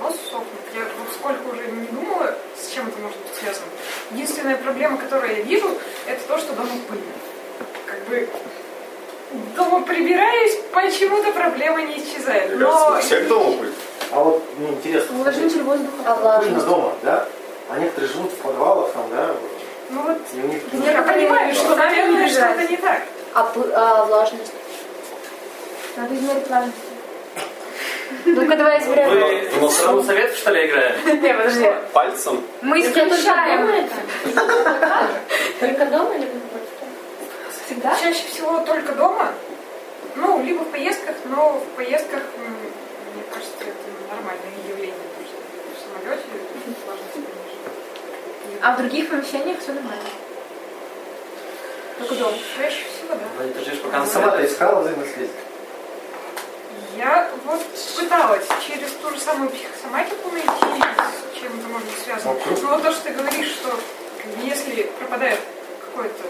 нос сохнет. Я вот сколько уже не думала, с чем это может быть связано. Единственная проблема, которую я вижу, это то, что дома пыльно. Как бы дома прибираюсь, почему-то проблема не исчезает. Мне Но всех дома будет. А вот мне интересно, Увлажнитель воздуха. А пыльно дома, да? А некоторые живут в подвалах там, да? ну вот И у них я понимаю, что, наверное, что-то не так. А, а влажность? Надо измерить влажность. Ну-ка, давай измеряем. Вы Ну, в страну совет, что ли, играем? Не, подожди. Пальцем? Мы Это только дома исключаем. Только дома или? Всегда? Чаще всего только дома. Ну, либо в поездках, но в поездках, мне кажется, это нормальное явление. Потому что в самолете А в других помещениях все нормально. Только дома. Чаще всего, да. Ну, Ты ждешь, пока Она на сама-то искала взаимосвязь. Я вот пыталась через ту же самую психосоматику найти, с чем это может быть связано. Круто. Но вот то, что ты говоришь, что если пропадает какой-то,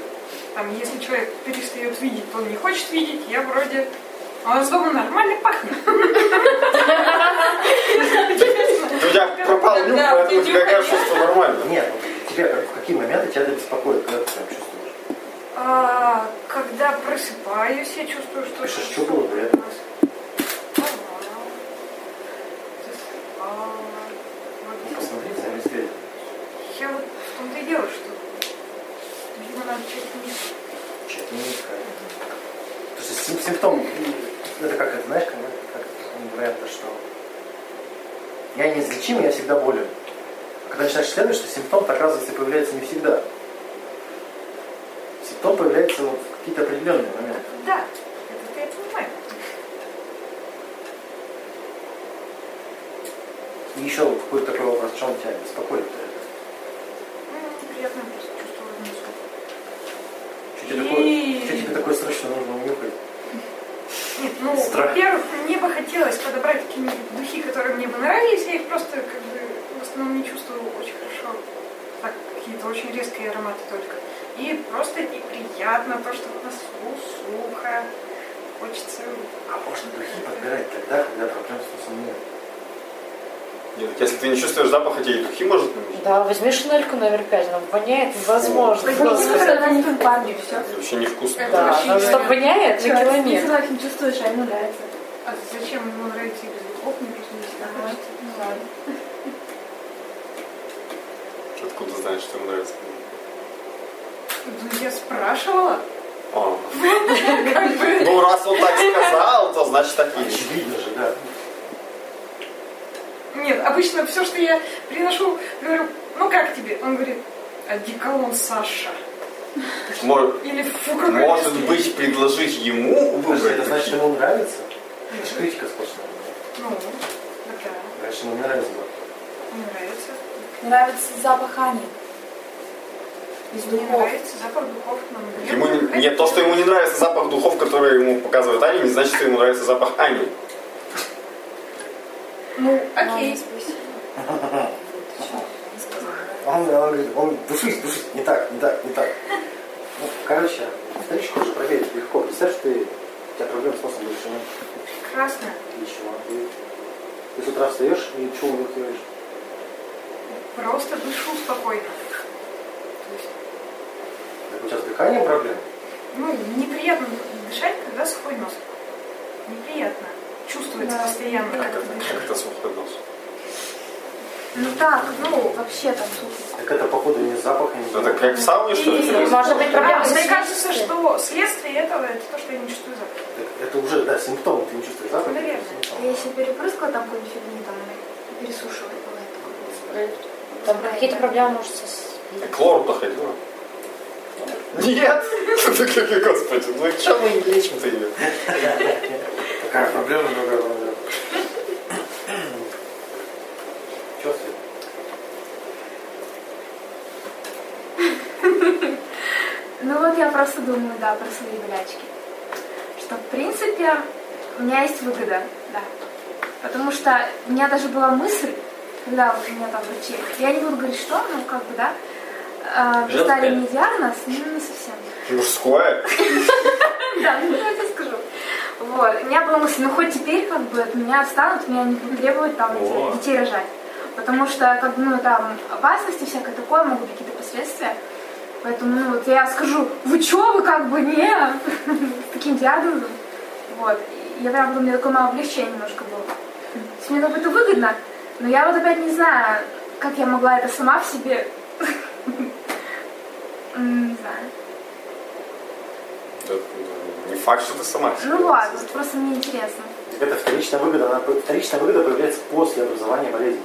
там, если человек перестает видеть, то он не хочет видеть, я вроде... А у нас дома нормально пахнет. У тебя пропал нюх, поэтому тебя кажется, что нормально. Нет, тебя как- в какие моменты тебя это беспокоит, когда ты прям чувствуешь? А, когда просыпаюсь, я чувствую, что... Пишешь, что было до этого? Засыпала. Засыпала. Ну, Вот. посмотри взаимосвязь. Я вот в том-то и дело, что... Видимо, надо чуть вниз. Что-то не искать. То есть сим- симптом, это как это, знаешь, как, как говорят, то, что я неизлечим, я всегда болен. Когда начинаешь исследовать, что симптом, так оказывается, появляется не всегда. Симптом появляется вот в какие-то определенные моменты. Да, это я понимаю. И еще какой-то такой вопрос, что он тебя беспокоит? Ну, Приятно просто чувство внизу. Что тебе, такое, что тебе такое срочно нужно унюхать? Нет, ну, во-первых, мне бы хотелось подобрать какие-нибудь духи, которые мне бы нравились, я их просто как бы в основном не чувствую очень хорошо. Так, какие-то очень резкие ароматы только. И просто неприятно то, что в носу сухо. Хочется... А можно духи подбирать тогда, когда проблем с носом нет. Нет, если ты не чувствуешь запаха, тебе и духи может не нужны. Да, возьми шинельку номер пять, она воняет невозможно. Господи. на парне все. Вообще невкусно. Да, она что воняет на километр. Человек не чувствуешь, а ему нравится. А зачем ему нравится и без духов, мне просто не хочется. Ну ладно. Знаешь, что ему нравится? Ну, я спрашивала. А. Ну, раз он так сказал, то значит так и есть. Очевидно же, да. Нет, обычно все, что я приношу, говорю, ну как тебе? Он говорит, одеколон Саша. Может, Или фу, может резкий». быть, предложить ему выбрать? это значит, ему нравится? Это же критика сплошная. Ну, да, Значит, ему не нравится. да. мне нравится. Нравится запах Ани. Из Мне духов. нравится запах духов мне. Ему не- нет, то, что ему не нравится запах духов, которые ему показывает Аня, не значит, что ему нравится запах Ани. Ну, окей. Он, он говорит, он душись, душись, не так, не так, не так. Ну, короче, вторичку уже проверить легко. Представь, что ты, у тебя проблемы с носом решены. Прекрасно. И чего? И ты с утра встаешь и чего унюхиваешь? Просто дышу спокойно. То есть, Так у тебя с дыханием проблемы? ну, неприятно дышать, когда сухой нос. Неприятно. Чувствуется Да, постоянно, как Как это, как это сухой нос? Ну так, ну вообще там сухо. Так это, походу, не запах, не Это как в сауне, что ли? Может быть, проблема А, с Мне кажется, что следствие этого это то, что я не чувствую запах. Так это уже, да, симптом, ты не чувствуешь запах. Наверное. Я если перепрыскала там какую-нибудь фигню, там пересушиваю, бывает. Там какие-то проблемы, может, со... К лору-то ходила? Нет! Господи, ну что мы не лечим-то ее? Такая проблема, другая проблема. Че? Ну вот я просто думаю, да, про свои болячки. Что в принципе у меня есть выгода, да. Потому что у меня даже была мысль, когда вот у меня там врачи, я не буду говорить что, ну как бы, да, э, поставили Женское? мне диагноз, ну не совсем. Мужское? Да, ну я тебе скажу. Вот. У меня была мысль, ну хоть теперь как бы от меня отстанут, меня не будут требовать там детей рожать. Потому что, как бы, ну, там опасности всякое такое, могут быть какие-то последствия. Поэтому, ну, вот я скажу, вы чё, вы как бы не с таким диагнозом. Вот. Я прям, у меня такое мало облегчение немножко было. Есть мне как бы это выгодно, но я вот опять не знаю, как я могла это сама в себе. Не знаю. Это, ну, Не факт, что ты сама. Ну ладно, просто мне интересно. Так это вторичная выгода, она, вторичная выгода появляется после образования болезни.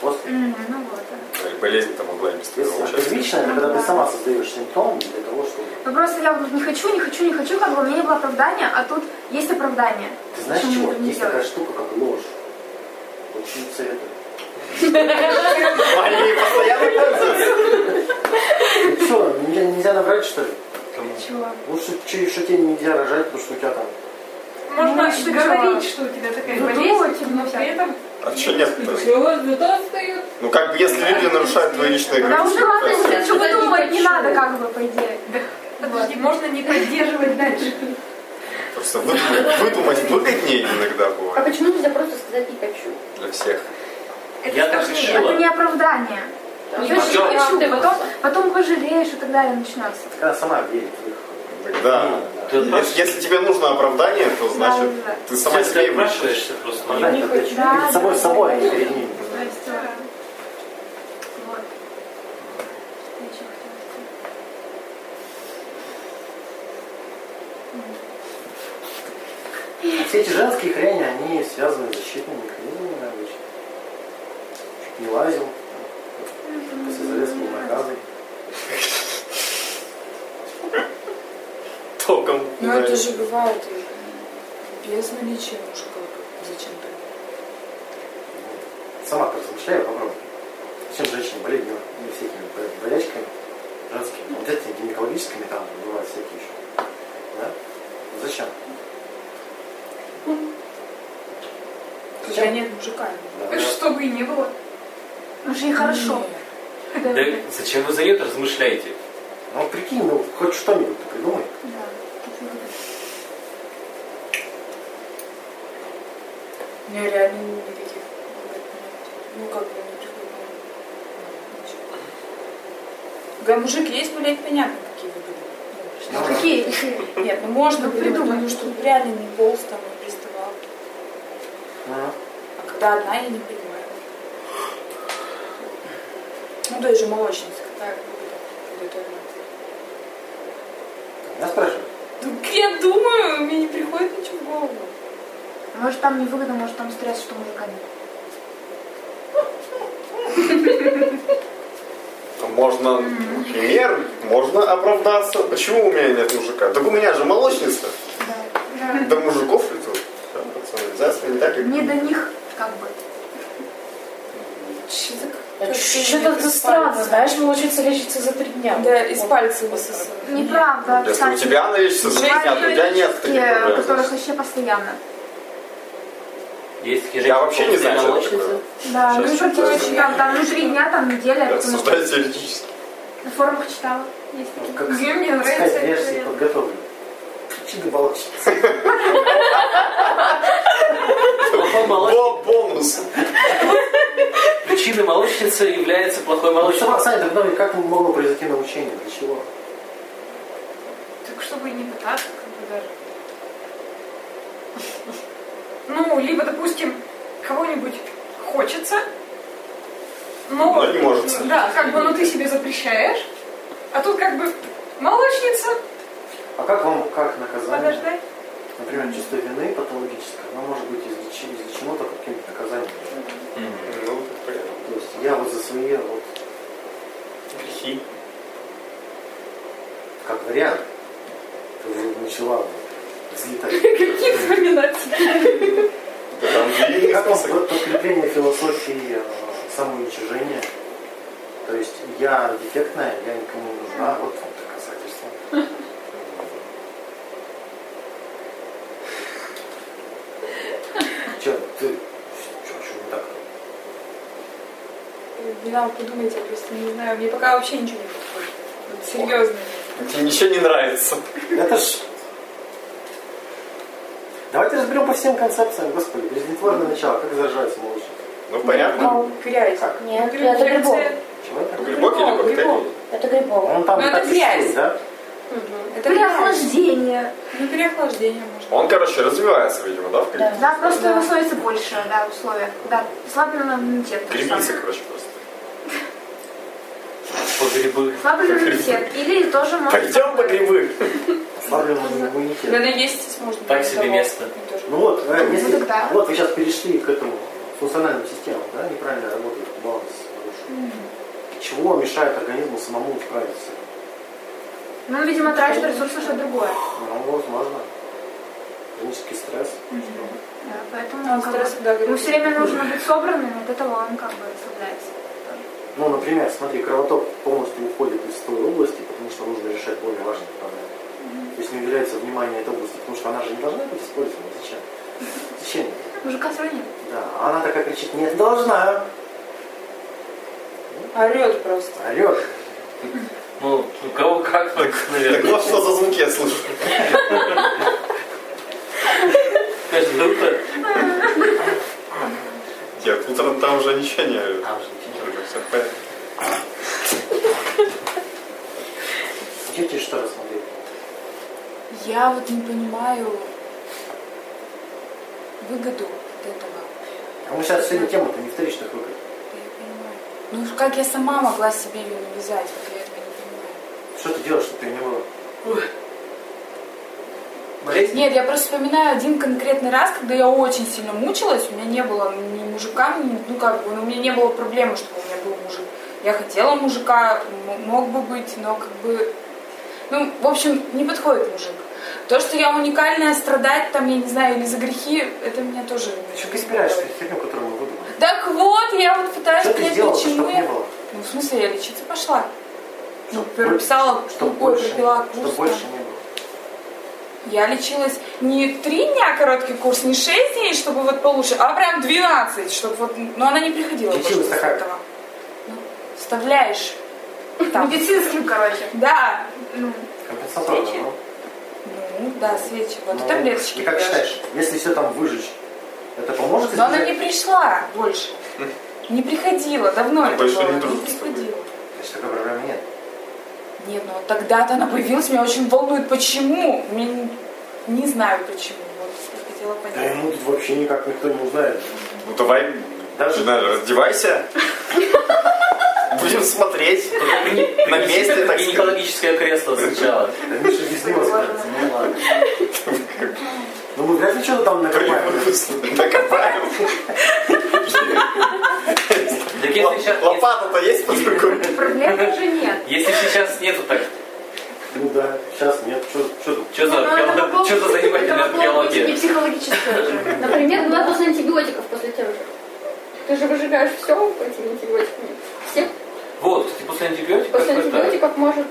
После. М, Ну вот, да. И болезнь-то могла и без твоего участия. первичная, это когда ты сама создаешь симптом для того, чтобы... Ну просто я не хочу, не хочу, не хочу, как бы у меня не было оправдания, а тут есть оправдание. Ты знаешь, чего? Есть делать? такая штука, как ложь. Очень советую. Они постоянно пользуются. Ну что, нельзя, набрать, что ли? Чего? Ну, что, тебе нельзя рожать, потому что у тебя там... Можно Ну, говорить, что у тебя такая Выдумывать болезнь, но нельзя? при этом А что нет? Ну как бы если люди нарушают твои личные Да границы, уже то ладно, есть- если что выдумывать не надо, как бы, по идее. Подожди, можно не поддерживать дальше. Просто выдумать, выдумать выгоднее иногда А бывает почему нельзя просто сказать не хочу? для всех. Это Я так решила. Это не оправдание. Не хочу. не хочу, потом, потом пожалеешь и так далее начнется. Ты когда сама верит в их... Тогда, Ты если, если тебе нужно оправдание, то значит Да, да. ты сама себе ты спрашиваешься просто. Не это хочу. Да, перед собой да, собой, а да. не перед ними. Здрасте. Да. Вот. Я чё хотела сказать? Все эти женские хрени, они связаны с защитными механизмами обычно. Чуть не лазил, там, после залез был наказан. Током. Но да. это же бывает и без наличия мужика зачем-то. Сама размышляю, попробуй. Зачем женщине болеть не, не всякими бо- болячками женскими? Вот этими гинекологическими там бывают всякие еще. Да? Зачем? Когда нет мужика. Да, Чтобы и не было. Ну же и хорошо. Да зачем вы за нее размышляете? Ну прикинь, ну хоть что-нибудь придумай. Да. Меня реально никаких. Ну как бы не приходит на ум. Ничего. Когда мужик есть, блядь, понятно, какие выгоды. Ну, Ну, Какие? Нет, ну можно Ну, придумать, ну что реально не полз там и приставал. Ну, А когда одна, я не понимаю. Ну, той же молочница, какая выгода приготовила. Меня спрашивают. Ну, я думаю, мне не приходит ничего в голову. Может там невыгодно, может там стресс, что мужика нет. Можно, например, можно оправдаться. Почему у меня нет мужика? Так у меня же молочница. Да. До мужиков летут. Да, пацаны, взяться не так, как... Не до них, как бы. Что-то это странно, знаешь, молочница лечится за три дня. Да, из пальца высосала. Неправда. Если у тебя она лечится за три дня, то у тебя нет таких Те, проблем. которых вообще постоянно. Есть такие Я вообще не знаю, что это молочницы. такое. Да, ну читаю. практически там, там, ну три дня, там неделя, рассуждаю теоретически. на форумах читала. Есть Ну, такие. как Где мне нравится версии подготовлены. Причины молочницы. Плохой молочник- Бо- Бонус. Причиной молочницы является плохой Ну, молочник. сама, Саня, тогда как могло произойти научение? Для чего? Так чтобы и не пытаться, как бы даже. Ну, либо, допустим, кого-нибудь хочется, но... Но не может. Да, как бы, но ты себе запрещаешь, а тут как бы молочница, А как вам, как наказание? подождать. Например, чувство вины патологическое, оно может быть излечено только каким-то наказанием. да? Мгм. Ну, понятно. То есть я вот за свои вот Грехи. как вариант ты уже начала Какие вспоминать? Да Там длинный список. вот подкрепление философии э, самоуничижения? То есть я дефектная, я никому не нужна, вот вам доказательство. Че, ты, че, что не так? Не надо подумать, я просто не знаю. Мне пока вообще ничего не подходит. Вот серьезно. Тебе ничего не нравится. Это ж... Давайте разберем по всем концепциям, господи, безнетворное начало, как зажать молочник. Ну, понятно. Ну, грязь. Как? Нет, это грибок. Чего это? Грибок или бактерии? Это грибок. Он там Ну, так это грязь. стоит, да? Это грязь. Переохлаждение. Ну, переохлаждение может. Он, короче, развивается, видимо, да, в Да, количестве? да просто Да. его становится больше, да, условия. Да, слабленный иммунитет. Грибница, короче, просто. Грибы. Слабленный иммунитет. Или тоже может... Пойдем по грибы. Ослабленный иммунитет. Когда наестись можно. Так себе место. Ну вот, э, если, Ну вот вы сейчас перешли к этому функциональным системам, да, неправильно работает баланс нарушен. Чего мешает организму самому справиться? Ну, он, видимо, тратит ресурсы на что-то другое. Ну, возможно. Хронический стресс. Да, поэтому Ну, как стресс, бы, да, ему говорит. все время нужно быть собранным, от этого он как бы расслабляется. Ну, например, смотри, кровоток полностью уходит из той области, потому что нужно решать более важные проблемы. То есть не уделяется внимание этой области, потому что она же не должна быть использована. Зачем? Зачем? Мужика сразу нет. Да, а она такая кричит, нет, должна. Орет просто. Орет. Ну, у кого как, так, Так наверное. вот что за звуки я слышу. Каждое утро. Нет, утром там уже ничего не орет. А, уже порядке. Дети что рассмотреть? Я вот не понимаю выгоду от этого. А мы сейчас сегодня тему-то не вторичных выгод. Да я понимаю. Ну как я сама могла себе ее навязать, вот я этого не понимаю. Что ты делаешь, что ты не было? Болезнь? Нет, я просто вспоминаю один конкретный раз, когда я очень сильно мучилась, у меня не было ни мужика, ни- ну как бы, ну, у меня не было проблемы, чтобы у меня был мужик. Я хотела мужика, мог бы быть, но как бы, ну, в общем, не подходит мужик. То, что я уникальная, страдать там, я не знаю, или за грехи, это меня тоже не Ты что эту херню, которую мы выдумали? Так вот, я вот пытаюсь Что понять, сделала, почему чтобы я... Ну, в смысле, я лечиться пошла. Ну, прописала чтоб ой, больше, пропила курс. больше не было. Я лечилась не три дня короткий курс, не шесть дней, чтобы вот получше, а прям 12, чтобы вот... Но она не приходила после как? этого. Ну, вставляешь. Там. Медицинским, короче. Да. Ну, Свечи? ну. Ну, да, свечи. Вот Ну, и таблеточки. И как пьёшь. считаешь, если все там выжечь, это поможет? Но она не пришла больше. Не приходила, давно это больше было, не не приходила. Значит, такой проблемы нет. Нет, ну вот тогда-то она появилась, меня очень волнует, почему. Мне не, знаю почему. Вот я хотела Да понять. ему тут вообще никак никто не узнает. Ну давай, Даже- даже раздевайся. Будем смотреть. На месте, так сказать. Гинекологическое кресло сначала. Да Миша без него. Ну ладно. Ну мы вряд ли что-то там накопаем. Накопаем. Так если сейчас, Лопата-то есть под рукой? проблем уже нет. если сейчас нету, так Ну да, сейчас нет. Что за, это занимательная это археология? психологическое же. Например, была после антибиотиков после тех же. Ты же выжигаешь все этими антибиотиками. Все Вот, кстати, после антибиотиков после это антибиотиков может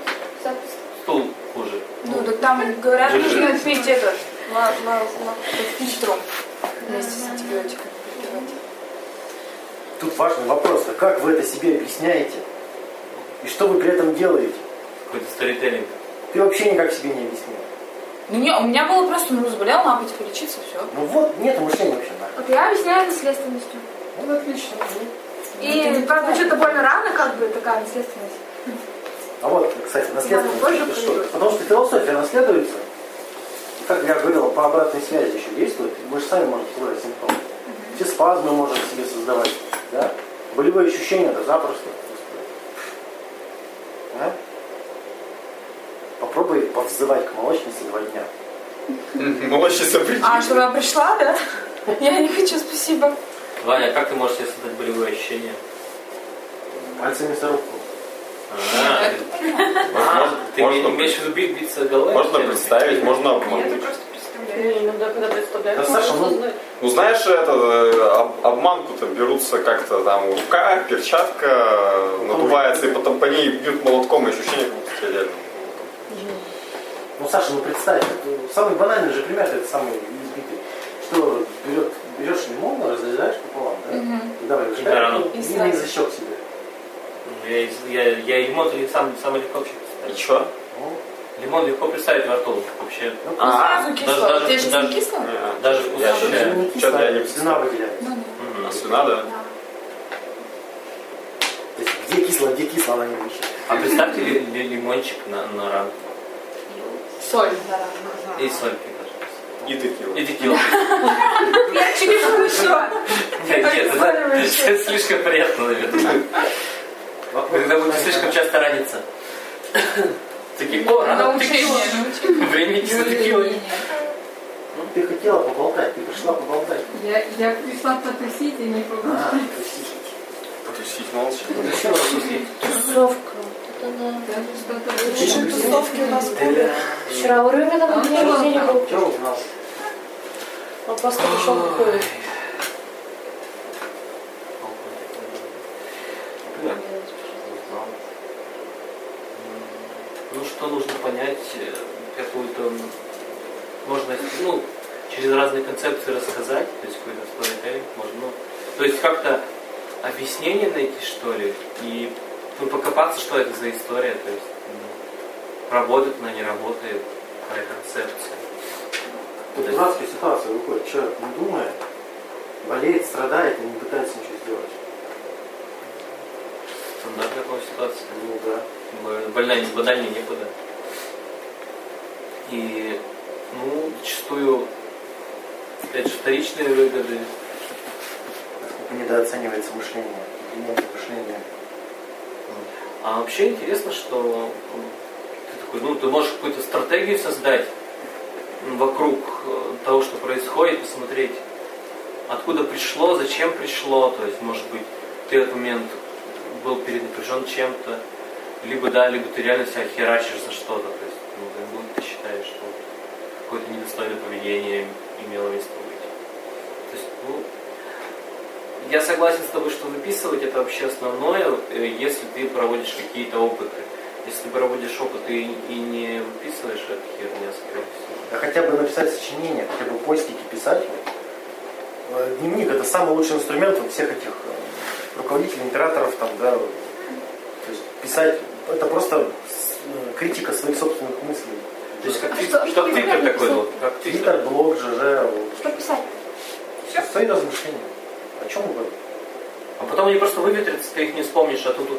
стул хуже. Ну, так там говорят, нужно пить этот ла- ла- ла- фильтром вместе с антибиотиками. Тут важный вопрос. А как вы это себе объясняете? И что вы при этом делаете? Какой-то сторителлинг. Ты вообще никак себе не объяснил. Ну, не, у меня было просто, ну, заболел, надо пойти полечиться, все. Ну вот, нет мышления вообще нахуй. Вот я объясняю наследственностью. Ну отлично. И, правда, что-то больно рано, как бы, такая наследственность. А вот, кстати, наследственность. позже это что? придет. Потому что философия наследуется. Как я говорил, по обратной связи еще действует. Вы же сами можете выразить симптомы. Все спазмы можем себе создавать. Да? Болевые ощущения, да запросто. Господи. А? Попробуй повзывать к молочнице два дня. Молочница прийти. А, чтобы она пришла, да? Я не хочу, спасибо. Ваня, как ты можешь себе создать болевые ощущения? Пальцами за руку. А, Можно- ты можно- имеешь в виду би- биться головой? Можно представить, можно это обмануть. Не, иногда, когда Да, Саша, ну-. Ну знаешь, это э, об- обманку-то берутся как-то там рука, перчатка э, надувается, и потом по ней бьют молотком, и ощущение, как будто стреляли. Ну, Саша, ну представь, это самый банальный же пример, это самый избитый. Что берет, берешь лимон, разрезаешь пополам, да? И давай, И на рану. и И не сразу. защек себе. Ну, Я, я, я или сам, самый легко вообще И представить. Лимон легко представить во рту вообще. ну, А, сразу кисло. даже- даже- не кисло? Даже вкус Я ощущаю. не кисло, Чё-то я не а слюна выделяется. Ну, да. А слюна, да? То есть где кисло, где кисло, она не выше. А представьте ли, ли- лимончик на, на рану. Соль. И сольки даже. И текила. И текила. Я через еще. Нет, это, это слишком приятно, наверное. Когда будете слишком часто раниться. Такие, о, рано Научение, текила. научение. Времени за текилой. Ну, ты хотела поболтать, ты пришла поболтать. Я, я пришла потусить и не А, поболтать. прости. Потусить молча. Потусила, потусить. Тусовка. Еще было. тусовки у нас были. Вчера у Рымина на день рождения был. Чего узнал? Он просто пришел такой. Ну, что нужно понять, э, какую-то, можно, ну, через разные концепции рассказать, то есть какой-то storytelling можно, ну, то есть как-то объяснение найти, что ли, и ну, покопаться, что это за история, то есть ну, работает она, не работает, какая концепция. Тут дурацкая ситуация выходит. Человек не думает, болеет, страдает и не пытается ничего сделать. Стандартная такая ситуация. Ну да. Больная, банальнее некуда. И, ну, зачастую, опять же, вторичные выгоды, Насколько недооценивается мышление, элементы мышления. А вообще интересно, что м, ты такой, ну, ты можешь какую-то стратегию создать вокруг э, того, что происходит, посмотреть, откуда пришло, зачем пришло, то есть, может быть, ты в этот момент был перенапряжен чем-то, либо да, либо ты реально себя херачишь за что-то, то есть, ну, ты считаешь, что какое-то недостойное поведение имело место быть. То есть, ну, я согласен с тобой, что выписывать это вообще основное, э, если ты проводишь какие-то опыты. Если ты проводишь опыты и, и не выписываешь, это херня, скорее всего. А хотя бы написать сочинение, хотя бы постики писать. Э, Дневник это самый лучший инструмент всех этих э, руководителей, императоров там, да. То есть писать это просто э, критика своих собственных мыслей. То есть как, А твит- что- как что твиттер такой, вот, как твиттер. Твиттер, блог, ЖЖ. Что писать? свои размышления. О чем угодно. А потом они просто выветрятся, ты их не вспомнишь, а тут ты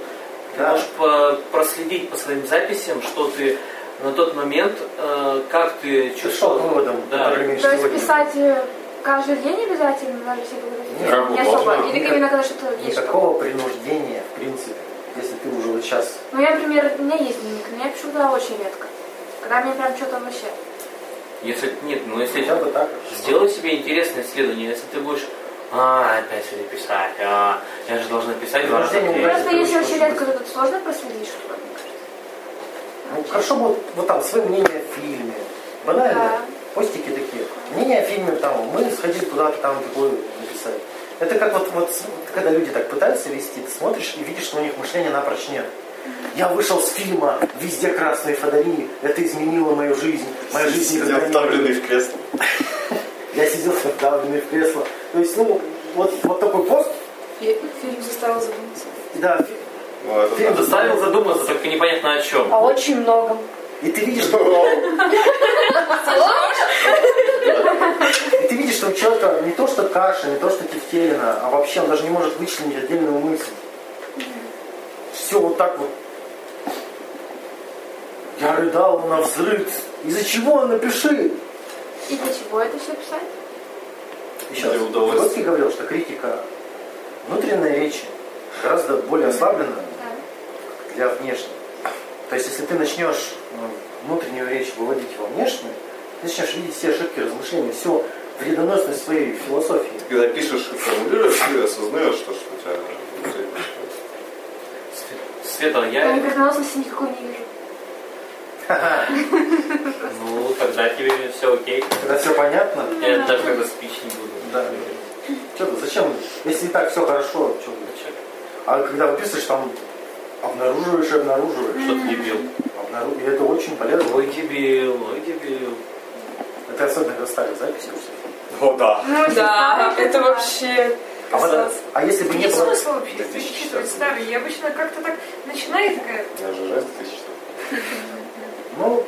Да. можешь по- проследить по своим записям, что ты на тот момент, э, как ты Пришел чувствовал. к выводам, Да. То есть сегодня. писать э, каждый день обязательно, даже если не угодно. особо. Или Никак- именно когда что-то есть. Никакого принуждения, в принципе. Если ты уже вот сейчас Ну, я, например, у меня есть дневник, но я пишу туда очень редко. Когда мне прям что-то вообще. Если нет, ну если хотя бы так. Сделай себе интересное исследование, если ты будешь а, опять сегодня писать, а, я же должна писать два раза в Принуждение день». убрать. Просто если очень редко, то тут сложно проследить что-то, мне кажется. Ну, хорошо бы вот, вот там свое мнение о фильме. Банально. Да. Постики такие. Мнение о фильме, там, мы сходили куда-то там такое написать. Это как вот, вот когда люди так пытаются вести, ты смотришь и видишь, что у них мышления напрочь нет. Я вышел с фильма «Везде красные фонари», это изменило мою жизнь. Моя жизнь Сидел вставленный в кресло. Я сидел вдавленный в кресло. То есть, ну, вот, вот такой пост, И фильм заставил задуматься. да, Ну, Фильм. Заставил задуматься, только непонятно о чем. А очень много. И ты видишь, что И ты видишь, что у человека не то, что каша, не то, что тефтелина, а вообще он даже не может вычленить отдельную мысль. Все вот так вот. Я рыдал на взрыв. Из-за чего? Напиши. И для чего это все писать? Еще Для раз. удовольствия. Выгодский говорил, что критика внутренней речи гораздо более ослаблена Да. для внешней. То есть, если ты начнешь ну, внутреннюю речь выводить во внешнюю, ты начнешь видеть все ошибки размышления, всю вредоносность своей философии. Когда пишешь и формулируешь, ты осознаешь, что, что у тебя. Света, Я я... вредоносности никакой не вижу. Ну, тогда тебе все окей. Когда все понятно, Я даже когда спич не буду. Да. что ты, зачем? Если и так все хорошо, что А когда выписываешь, там обнаруживаешь и обнаруживаешь. Что ты дебил. Обнару- И это очень полезно. Ой, дебил, ой, дебил. Это особенно когда записи. О, да. Ну, Да, это вообще... А, вот, ужас. а если бы не Нет было... смысла вообще перечитывать старые. Я обычно как-то так начинаю и такая, Я же жест тысяч. Ну,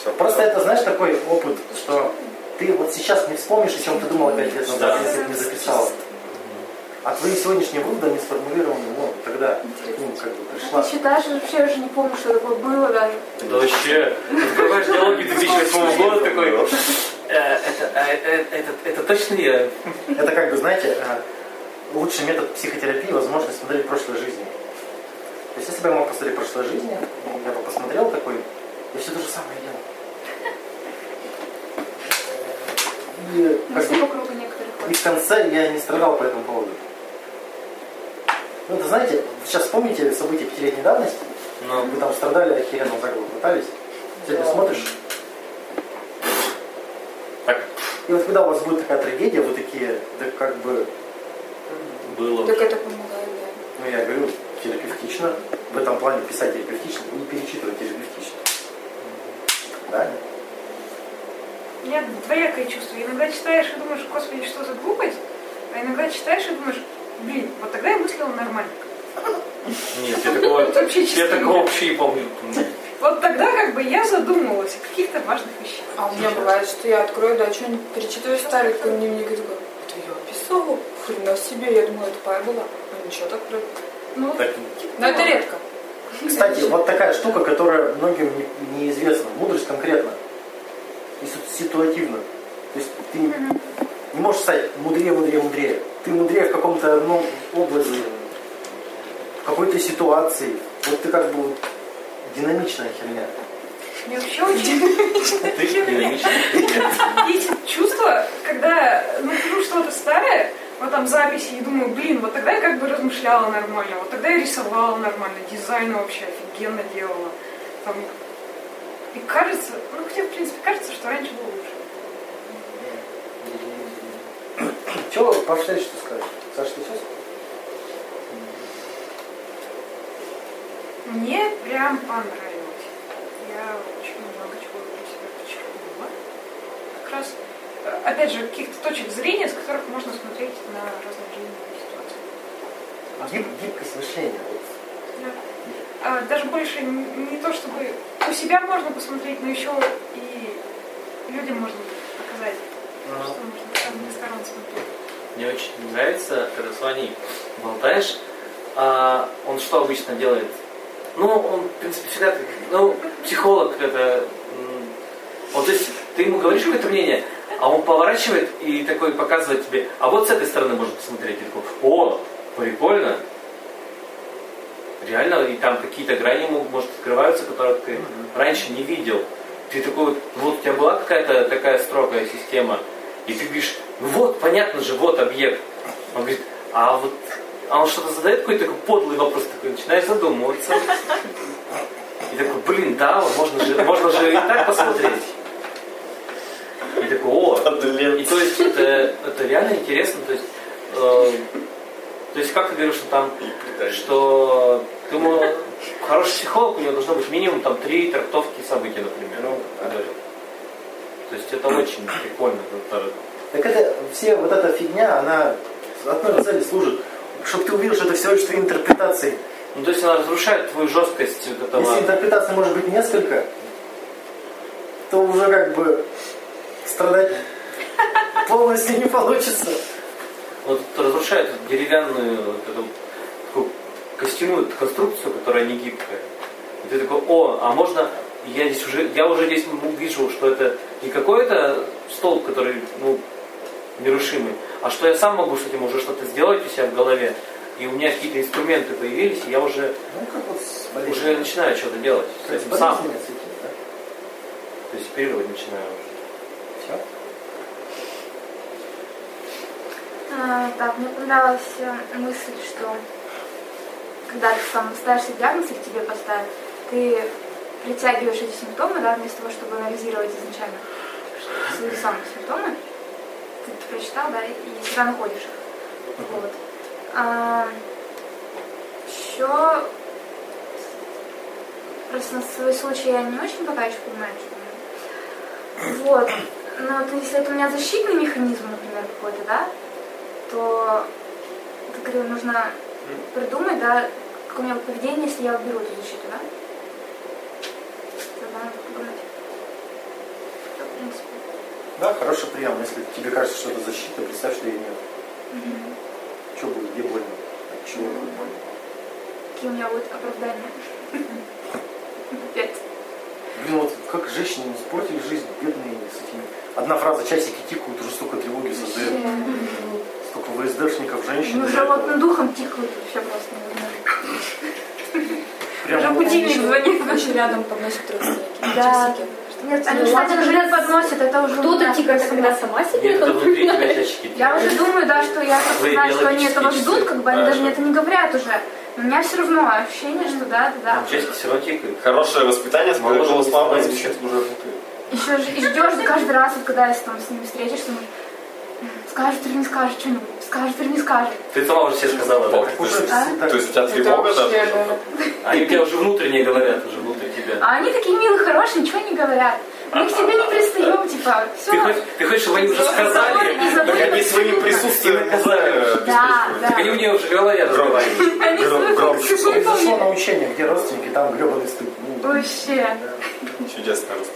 Все просто это, знаешь, такой опыт, что ты вот сейчас не вспомнишь, о чем ты думал пять лет назад, если бы не записал. А твои сегодняшние выводы, они сформулированы, ну, тогда, ну, как бы пришла. Ты считаешь, вообще уже не помню, что такое было даже. Да вообще, открываешь диалоги 2008 года такой, «Э, это, э, это, точно я. Это как бы, знаете, э, лучший метод психотерапии – возможность смотреть прошлой жизни. То есть, если бы я мог посмотреть прошлой жизни, я бы посмотрел такой, я все то же самое делал. И, как бы, и в конце я не страдал по этому поводу. Ну, это знаете, сейчас вспомните события пятилетней давности, Ну, вы там страдали, охеренно за голову пытались. Сегодня смотришь, так и вот когда у вас будет такая трагедия, вы такие, да как бы, было. Так это помогает, да. ну я говорю, терапевтично, в этом плане писать терапевтично, не перечитывать терапевтично. Да? У меня двоякое чувство. Иногда читаешь и думаешь, господи, что за глупость, а иногда читаешь и думаешь, блин, тогда я мыслила нормально. Нет, я такого, я такого вообще не помню. Вот тогда как бы я задумывалась о каких-то важных вещах. А у меня бывает, что я открою, да, что-нибудь перечитываю старый дневник и такой, это я писала, хрена себе, я думала, это пая была. А ничего так про- Ну, Так, Но это редко. Кстати, вот такая штука, которая многим не- неизвестна. Мудрость конкретно. И ситуативно. То есть ты не, не можешь стать мудрее, мудрее, мудрее. Ты мудрее в каком-то одном области, в какой-то ситуации. Вот ты как бы динамичная херня. мне вообще очень ты динамичный. бесит чувство, когда нахожу что-то старое, вот там записи, и думаю, блин, вот тогда я как бы размышляла нормально, вот тогда я рисовала нормально, дизайн вообще офигенно делала. Там, и кажется, ну хотя в принципе кажется, что раньше было лучше. Чего пошли, что скажешь? Саша, ты что? Мне прям понравилось. Я очень много чего для себя подчеркнула. Как раз, э, опять же, каких-то точек зрения, с которых можно смотреть на разные жизненные ситуации. Гиб- гибкость мышления. Да. А, даже больше не, не то, чтобы у себя можно посмотреть, но еще и людям можно показать, что можно с разных сторон смотреть. Мне очень нравится, когда с Ваней болтаешь, а он что обычно делает? Ну, он, в принципе, всегда, ну, психолог это, вот, то есть, ты ему говоришь какое-то мнение, а он поворачивает и такой показывает тебе, а вот с этой стороны можно посмотреть, и такой, о, прикольно, реально, и там какие-то грани, может, открываются, которые ты раньше не видел. Ты такой, вот, вот у тебя была какая-то такая строгая система, и ты говоришь, ну вот, понятно же, вот объект. Он говорит, а вот, а он что-то задает какой-то такой подлый вопрос, такой, начинаешь задумываться. И такой, блин, да, можно же, можно же и так посмотреть. И такой, о, и то есть это, это реально интересно, то есть, э, то есть как ты говоришь, что там, что ты ему, хороший психолог, у него должно быть минимум там три трактовки событий, например. Ну, да. То есть это очень прикольно. Так это, все вот эта фигня, она одной цели служит. Чтобы ты увидел, что это всего лишь твои интерпретации. Ну, то есть она разрушает твою жесткость вот этого. Если интерпретаций может быть несколько, то уже как бы страдать полностью не получится. Вот разрушает деревянную вот эту такую костяную конструкцию, которая не гибкая. И ты такой, о, а можно я здесь уже, я уже здесь вижу, что это не какой-то столб, который, ну, нерушимый, а что я сам могу с этим уже что-то сделать у себя в голове. И у меня какие-то инструменты появились, и я уже, Ну, как вот уже начинаю что-то делать с Как с этим сам. да? То есть оперировать начинаю уже. Все? А, так, мне понравилась э, мысль, что когда ты сам ставишься диагноз или тебе поставят, ты притягиваешь эти симптомы, да, вместо того, чтобы анализировать изначально свои самые симптомы. Ты, ты прочитал, да, и всегда находишь их. Вот. А, еще просто на свой случай я не очень пока еще понимаю, что Вот. Но то если это у меня защитный механизм, например, какой-то, да, то это, говорю, нужно придумать, да, как у меня поведение, если я уберу эту защиту, да? Надо. Да, в принципе. Да, хороший прием. Если тебе кажется, что это защита, представь, что ее нет. Что будет, где больно? От чего будет больно? Какие у меня будут оправдания. Опять. Блин, вот как женщины не испортили жизнь, бедные с этими. Одна фраза, часики тикают, уже столько тревоги создает. Столько ВСДшников, женщин. Ну, животным духом тикают вообще просто Уже будильник звонит. Еще рядом подносят родственники. Да. Нет, они, Ну, кстати, уже подносят, это уже у Кто-то типа, само. когда сама себе Нет, это. Я уже думаю, да, что я знаю, что они этого ждут, как бы они Да, даже да. мне это не говорят уже. Но у меня все равно ощущение, что да, да, да. Часики все равно тикают. Хорошее воспитание не мама становится. звучит уже внутри. Еще ждешь каждый раз, вот, когда если там с ними встретишься, думаешь, скажет или не скажет что-нибудь, скажет или не скажет. Ты сама уже все сказала, да? А? То есть у тебя тревога вообще, даже? да. Они тебе уже внутренне говорят, уже внутри тебя. А они такие милые, хорошие, ничего не говорят. Мы к тебе не пристаем, типа, все. Ты хочешь, ты хочешь, чтобы они уже сказали? Так они своим присутствием наказали. Да, да. Так они у нее уже говорят, разговаривают. Громче. Произошло выполнили. научение, где родственники, там гребаный стыд. Ну, Вообще. Расстановка.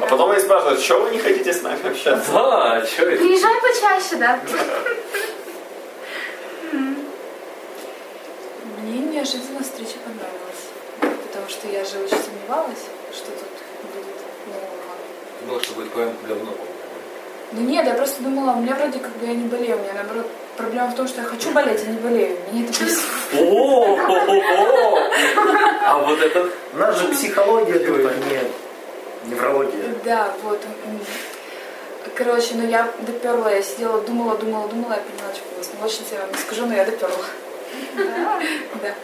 А потом они спрашивают, что вы не хотите с нами общаться? Да, что это? Приезжай почаще, да. Мне неожиданно встреча понравилась. Потому что я же очень сомневалась, что тут будет нового. Думал, что будет какое говно, по-моему. Ну нет, я просто думала, у меня вроде как бы я не болею. У меня наоборот проблема в том, что я хочу болеть, а не болею. Мне это бесит. О, А вот это У нас же психология тут, а не неврология. Да, вот. Короче, ну я доперла, я сидела, думала, думала, думала, я поняла, что было молочница, я вам не скажу, но я доперла. Да. Да.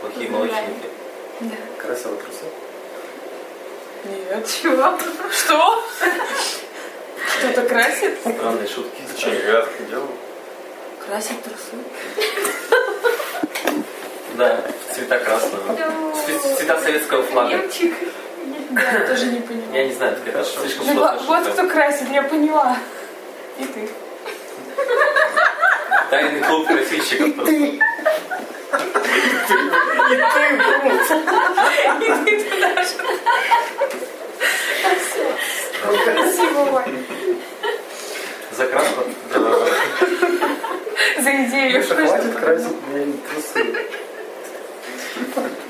плохие молочники. Да. Красиво трусы. Нет. Чего? Что? Кто-то красит? Странные шутки. Что, я так делаю? Красит трусы. Да, в цвета красного. Цвета советского флага. Я тоже не Я поняла. не знаю, это слишком Ну, сложная вот кто красит, я поняла. И ты. Тайный клуб красильщиков. просто. Спасибо, Вань. За краску. За идею. Миша, хватит красить мне трусы.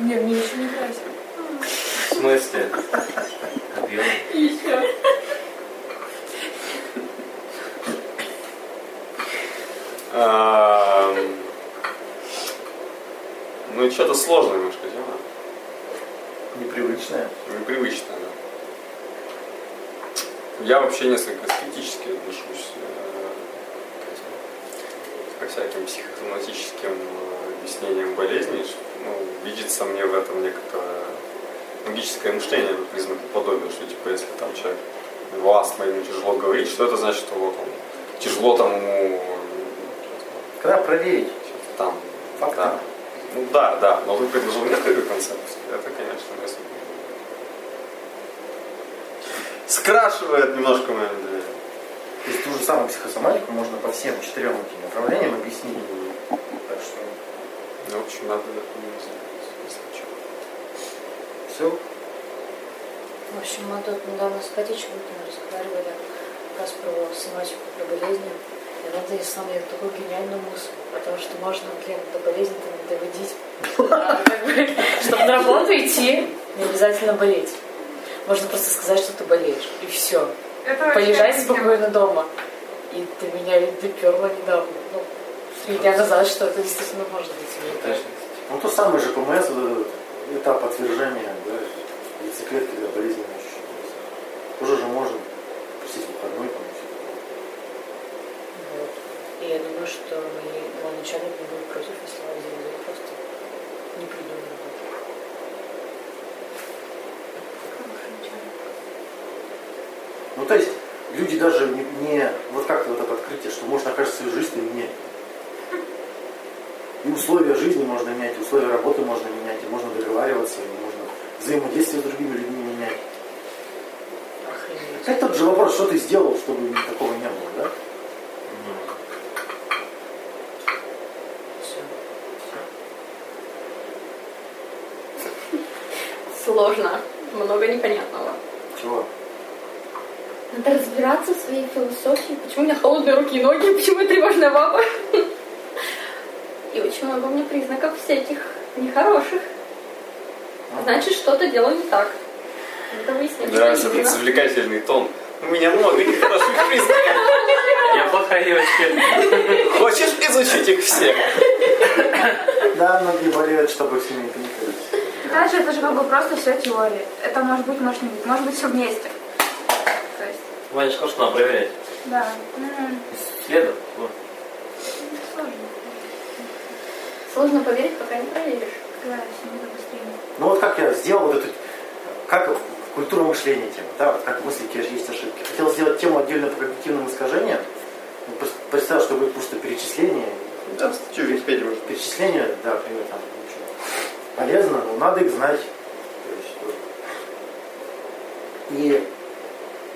Не, мне еще не красит. В смысле? Объем. Ам, Ну, что-то сложное немножко тема. Непривычная. Непривычно, да. Я вообще несколько скептически отношусь э, к ко всяким психосоматическим э, объяснениям болезней. Ну, видится мне в этом некоторое логическое мышление, вот признак подобия, что типа если там человек в астме ему тяжело говорить, что это значит, что вот он тяжело там ему Когда проверить? там, Факты. да. Ну да, да, но вы предложил некоторую концепцию, это, конечно, если скрашивает немножко мое доверие. То есть ту же самую психосоматику можно по всем четырем этим направлениям объяснить. Так что Ну, в общем, надо если что. все. В общем, мы тут недавно с Катей Чебукиной разговаривали как раз про соматику, про болезни. И она донесла мне такую гениальную мысль, потому что можно, блин, до болезни-то не доводить. Чтобы на работу идти, не обязательно болеть. Можно просто сказать, что ты болеешь, и все. Полежать спокойно дома. И ты меня ведь доперла недавно. Ну, три дня назад, что это действительно может быть. Ну то самое же ПМС, этот этап отвержения, да, яйцеклетки для болезненного ощущения. Тоже же можно пустить выходной, там, и все такое. Вот. И я думаю, что мои мой начальник не будет против, если я день просто не приду на работу. Ну то есть люди даже не, не- вот как вот это открытие, что можно, кажется, свою жизнь менять. И условия жизни можно менять, и условия работы можно менять, и можно договариваться, и можно взаимодействие с другими людьми менять. Охренеть. Опять тот же вопрос, что ты сделал, чтобы такого не было, да? Все. Сложно. Много непонятного. Чего? Надо разбираться в своей философии, почему у меня холодные руки и ноги, почему я тревожная баба. И очень много у меня признаков всяких нехороших. Значит, что-то делаю не так. Надо выяснить, именно. завлекательный тон. У меня много нехороших признаков. Я плохая девочка. Хочешь изучить их все? Да, многие болеют, чтобы всеми это не ходить. Даже это же как бы просто все теория. Это может быть, может не быть. Может быть все вместе. Ваня сказал, что надо проверять. Да. М, Исследовать. Вот. Сложно. Сложно поверить, пока не проверишь. Да, быстрее. Ну вот как я сделал вот эту, как культура мышления тема, да, вот как мысли есть есть ошибки. Хотел сделать тему отдельно по когнитивным искажениям. Ну, Представил, что будет просто перечисление. Да, статью Википедии можно. Перечисление, да, пример там. Полезно, но надо их знать. И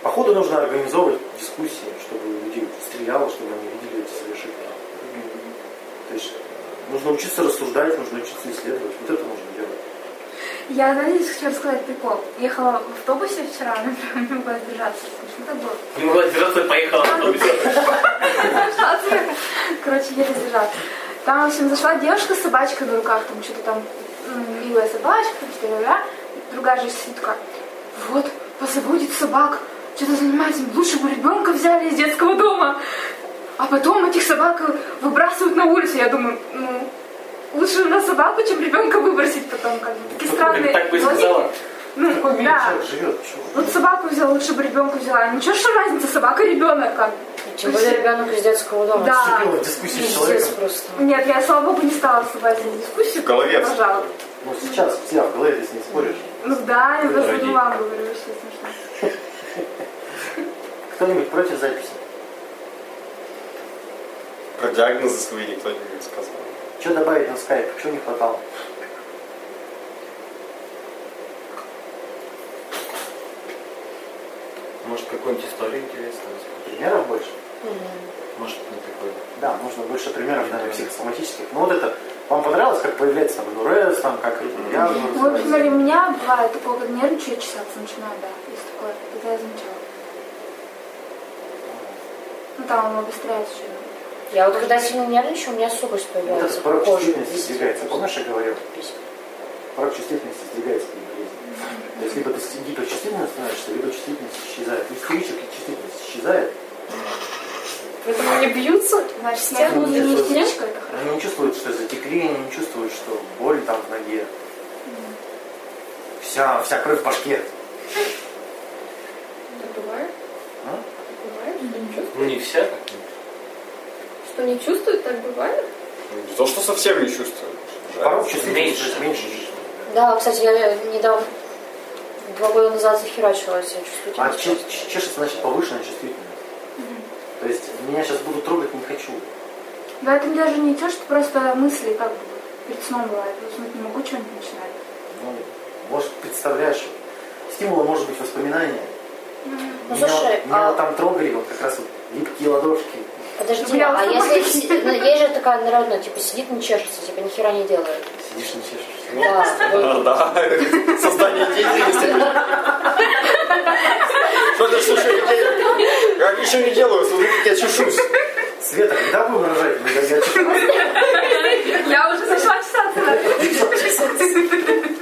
по ходу нужно организовывать дискуссии, чтобы люди стреляло, чтобы они видели эти свои ошибки. То есть э, нужно учиться рассуждать, нужно учиться исследовать. Вот это нужно делать. Я, знаете, хочу рассказать прикол. Ехала в автобусе вчера, например, не могла сдержаться. Смешно было. Не могла держаться, поехала в автобусе. Короче, еле сдержаться. Там, в общем, зашла девушка с собачкой на руках, там что-то там, милая собачка? Другая же сидит такая, вот, позаводит собак, что-то занимается, лучше бы ребенка взяли из детского дома. А потом этих собак выбрасывают на улицу. Я думаю, ну, лучше на собаку, чем ребенка выбросить потом, как бы. Такие странные Так бы сказала. Ну, мире да. человек живет? Почему? Вот собаку взяла, лучше бы ребенка взяла. Ничего, что разница, собака ребенок как бы. Тем более ребенок из детского дома. Да. Вступила в дискуссию с человеком. просто. Нет, я, слава богу, не стала вступать в дискуссию. В голове Продолжала. Ну сейчас, все, в голове с ней споришь. Ну да, я просто Дорогие. не вам говорю, вообще смешно. Кто-нибудь против записи? Про диагнозы свои никто не сказал. Что добавить на скайп? Чего не хватало? Может, какую-нибудь историю интересную? Примеров больше? Может, не такой. Да, нужно больше примеров, наверное, психосоматических. Ну вот это, вам понравилось, как появляется там НУРЭС, там, как диагнозы? Ну, например, у меня бывает такое, когда нервничаю, я чесаться начинаю, да, есть такое, это я замечала. Ну там оно обостряется еще. Я вот когда сильно нервничаю, у меня сухость Вот появляется. этот порог чувствительности сдвигается. Помнишь, я говорил? Порог чувствительности сдвигается. То есть либо ты гиперчувствительным становишься, либо чувствительность исчезает. У истеричек чувствительность исчезает. Поэтому они бьются. Значит, Стену не не хорошо. Они не чувствуют, что затекли, они не чувствуют, что боль там в ноге. Вся, вся кровь в башке. Так бывает? А? Бывает, что не чувствует? Ну, не вся так. Что не чувствует, так бывает? Не то, что совсем не чувствую. Порог чувствительности Меньше. меньше. Да, кстати, я недавно, два года назад захерачивала себя А чувствительность. че- че- чешется, значит, повышенная чувствительность. То есть меня сейчас будут трогать, не хочу. Да, это даже не то, что просто мысли как бы перед сном бывает. Уснуть не могу, что-нибудь начинать. Ну, может, представляешь, стимулом может быть воспоминание. Ну, меня, слушай, меня а- там трогали, вот как раз вот липкие ладошки. Подожди, Бля, а если... ну, Есть же такая народная, типа, сидит, не чешется, типа, ни хера не делает. Сидишь, не чешешь. Да, создание деятельности. Что ты шуши Я ничего не делаю, смотрите, я чешусь. Света, когда вы выражаете, когда я чешусь? Я уже зашла чесаться.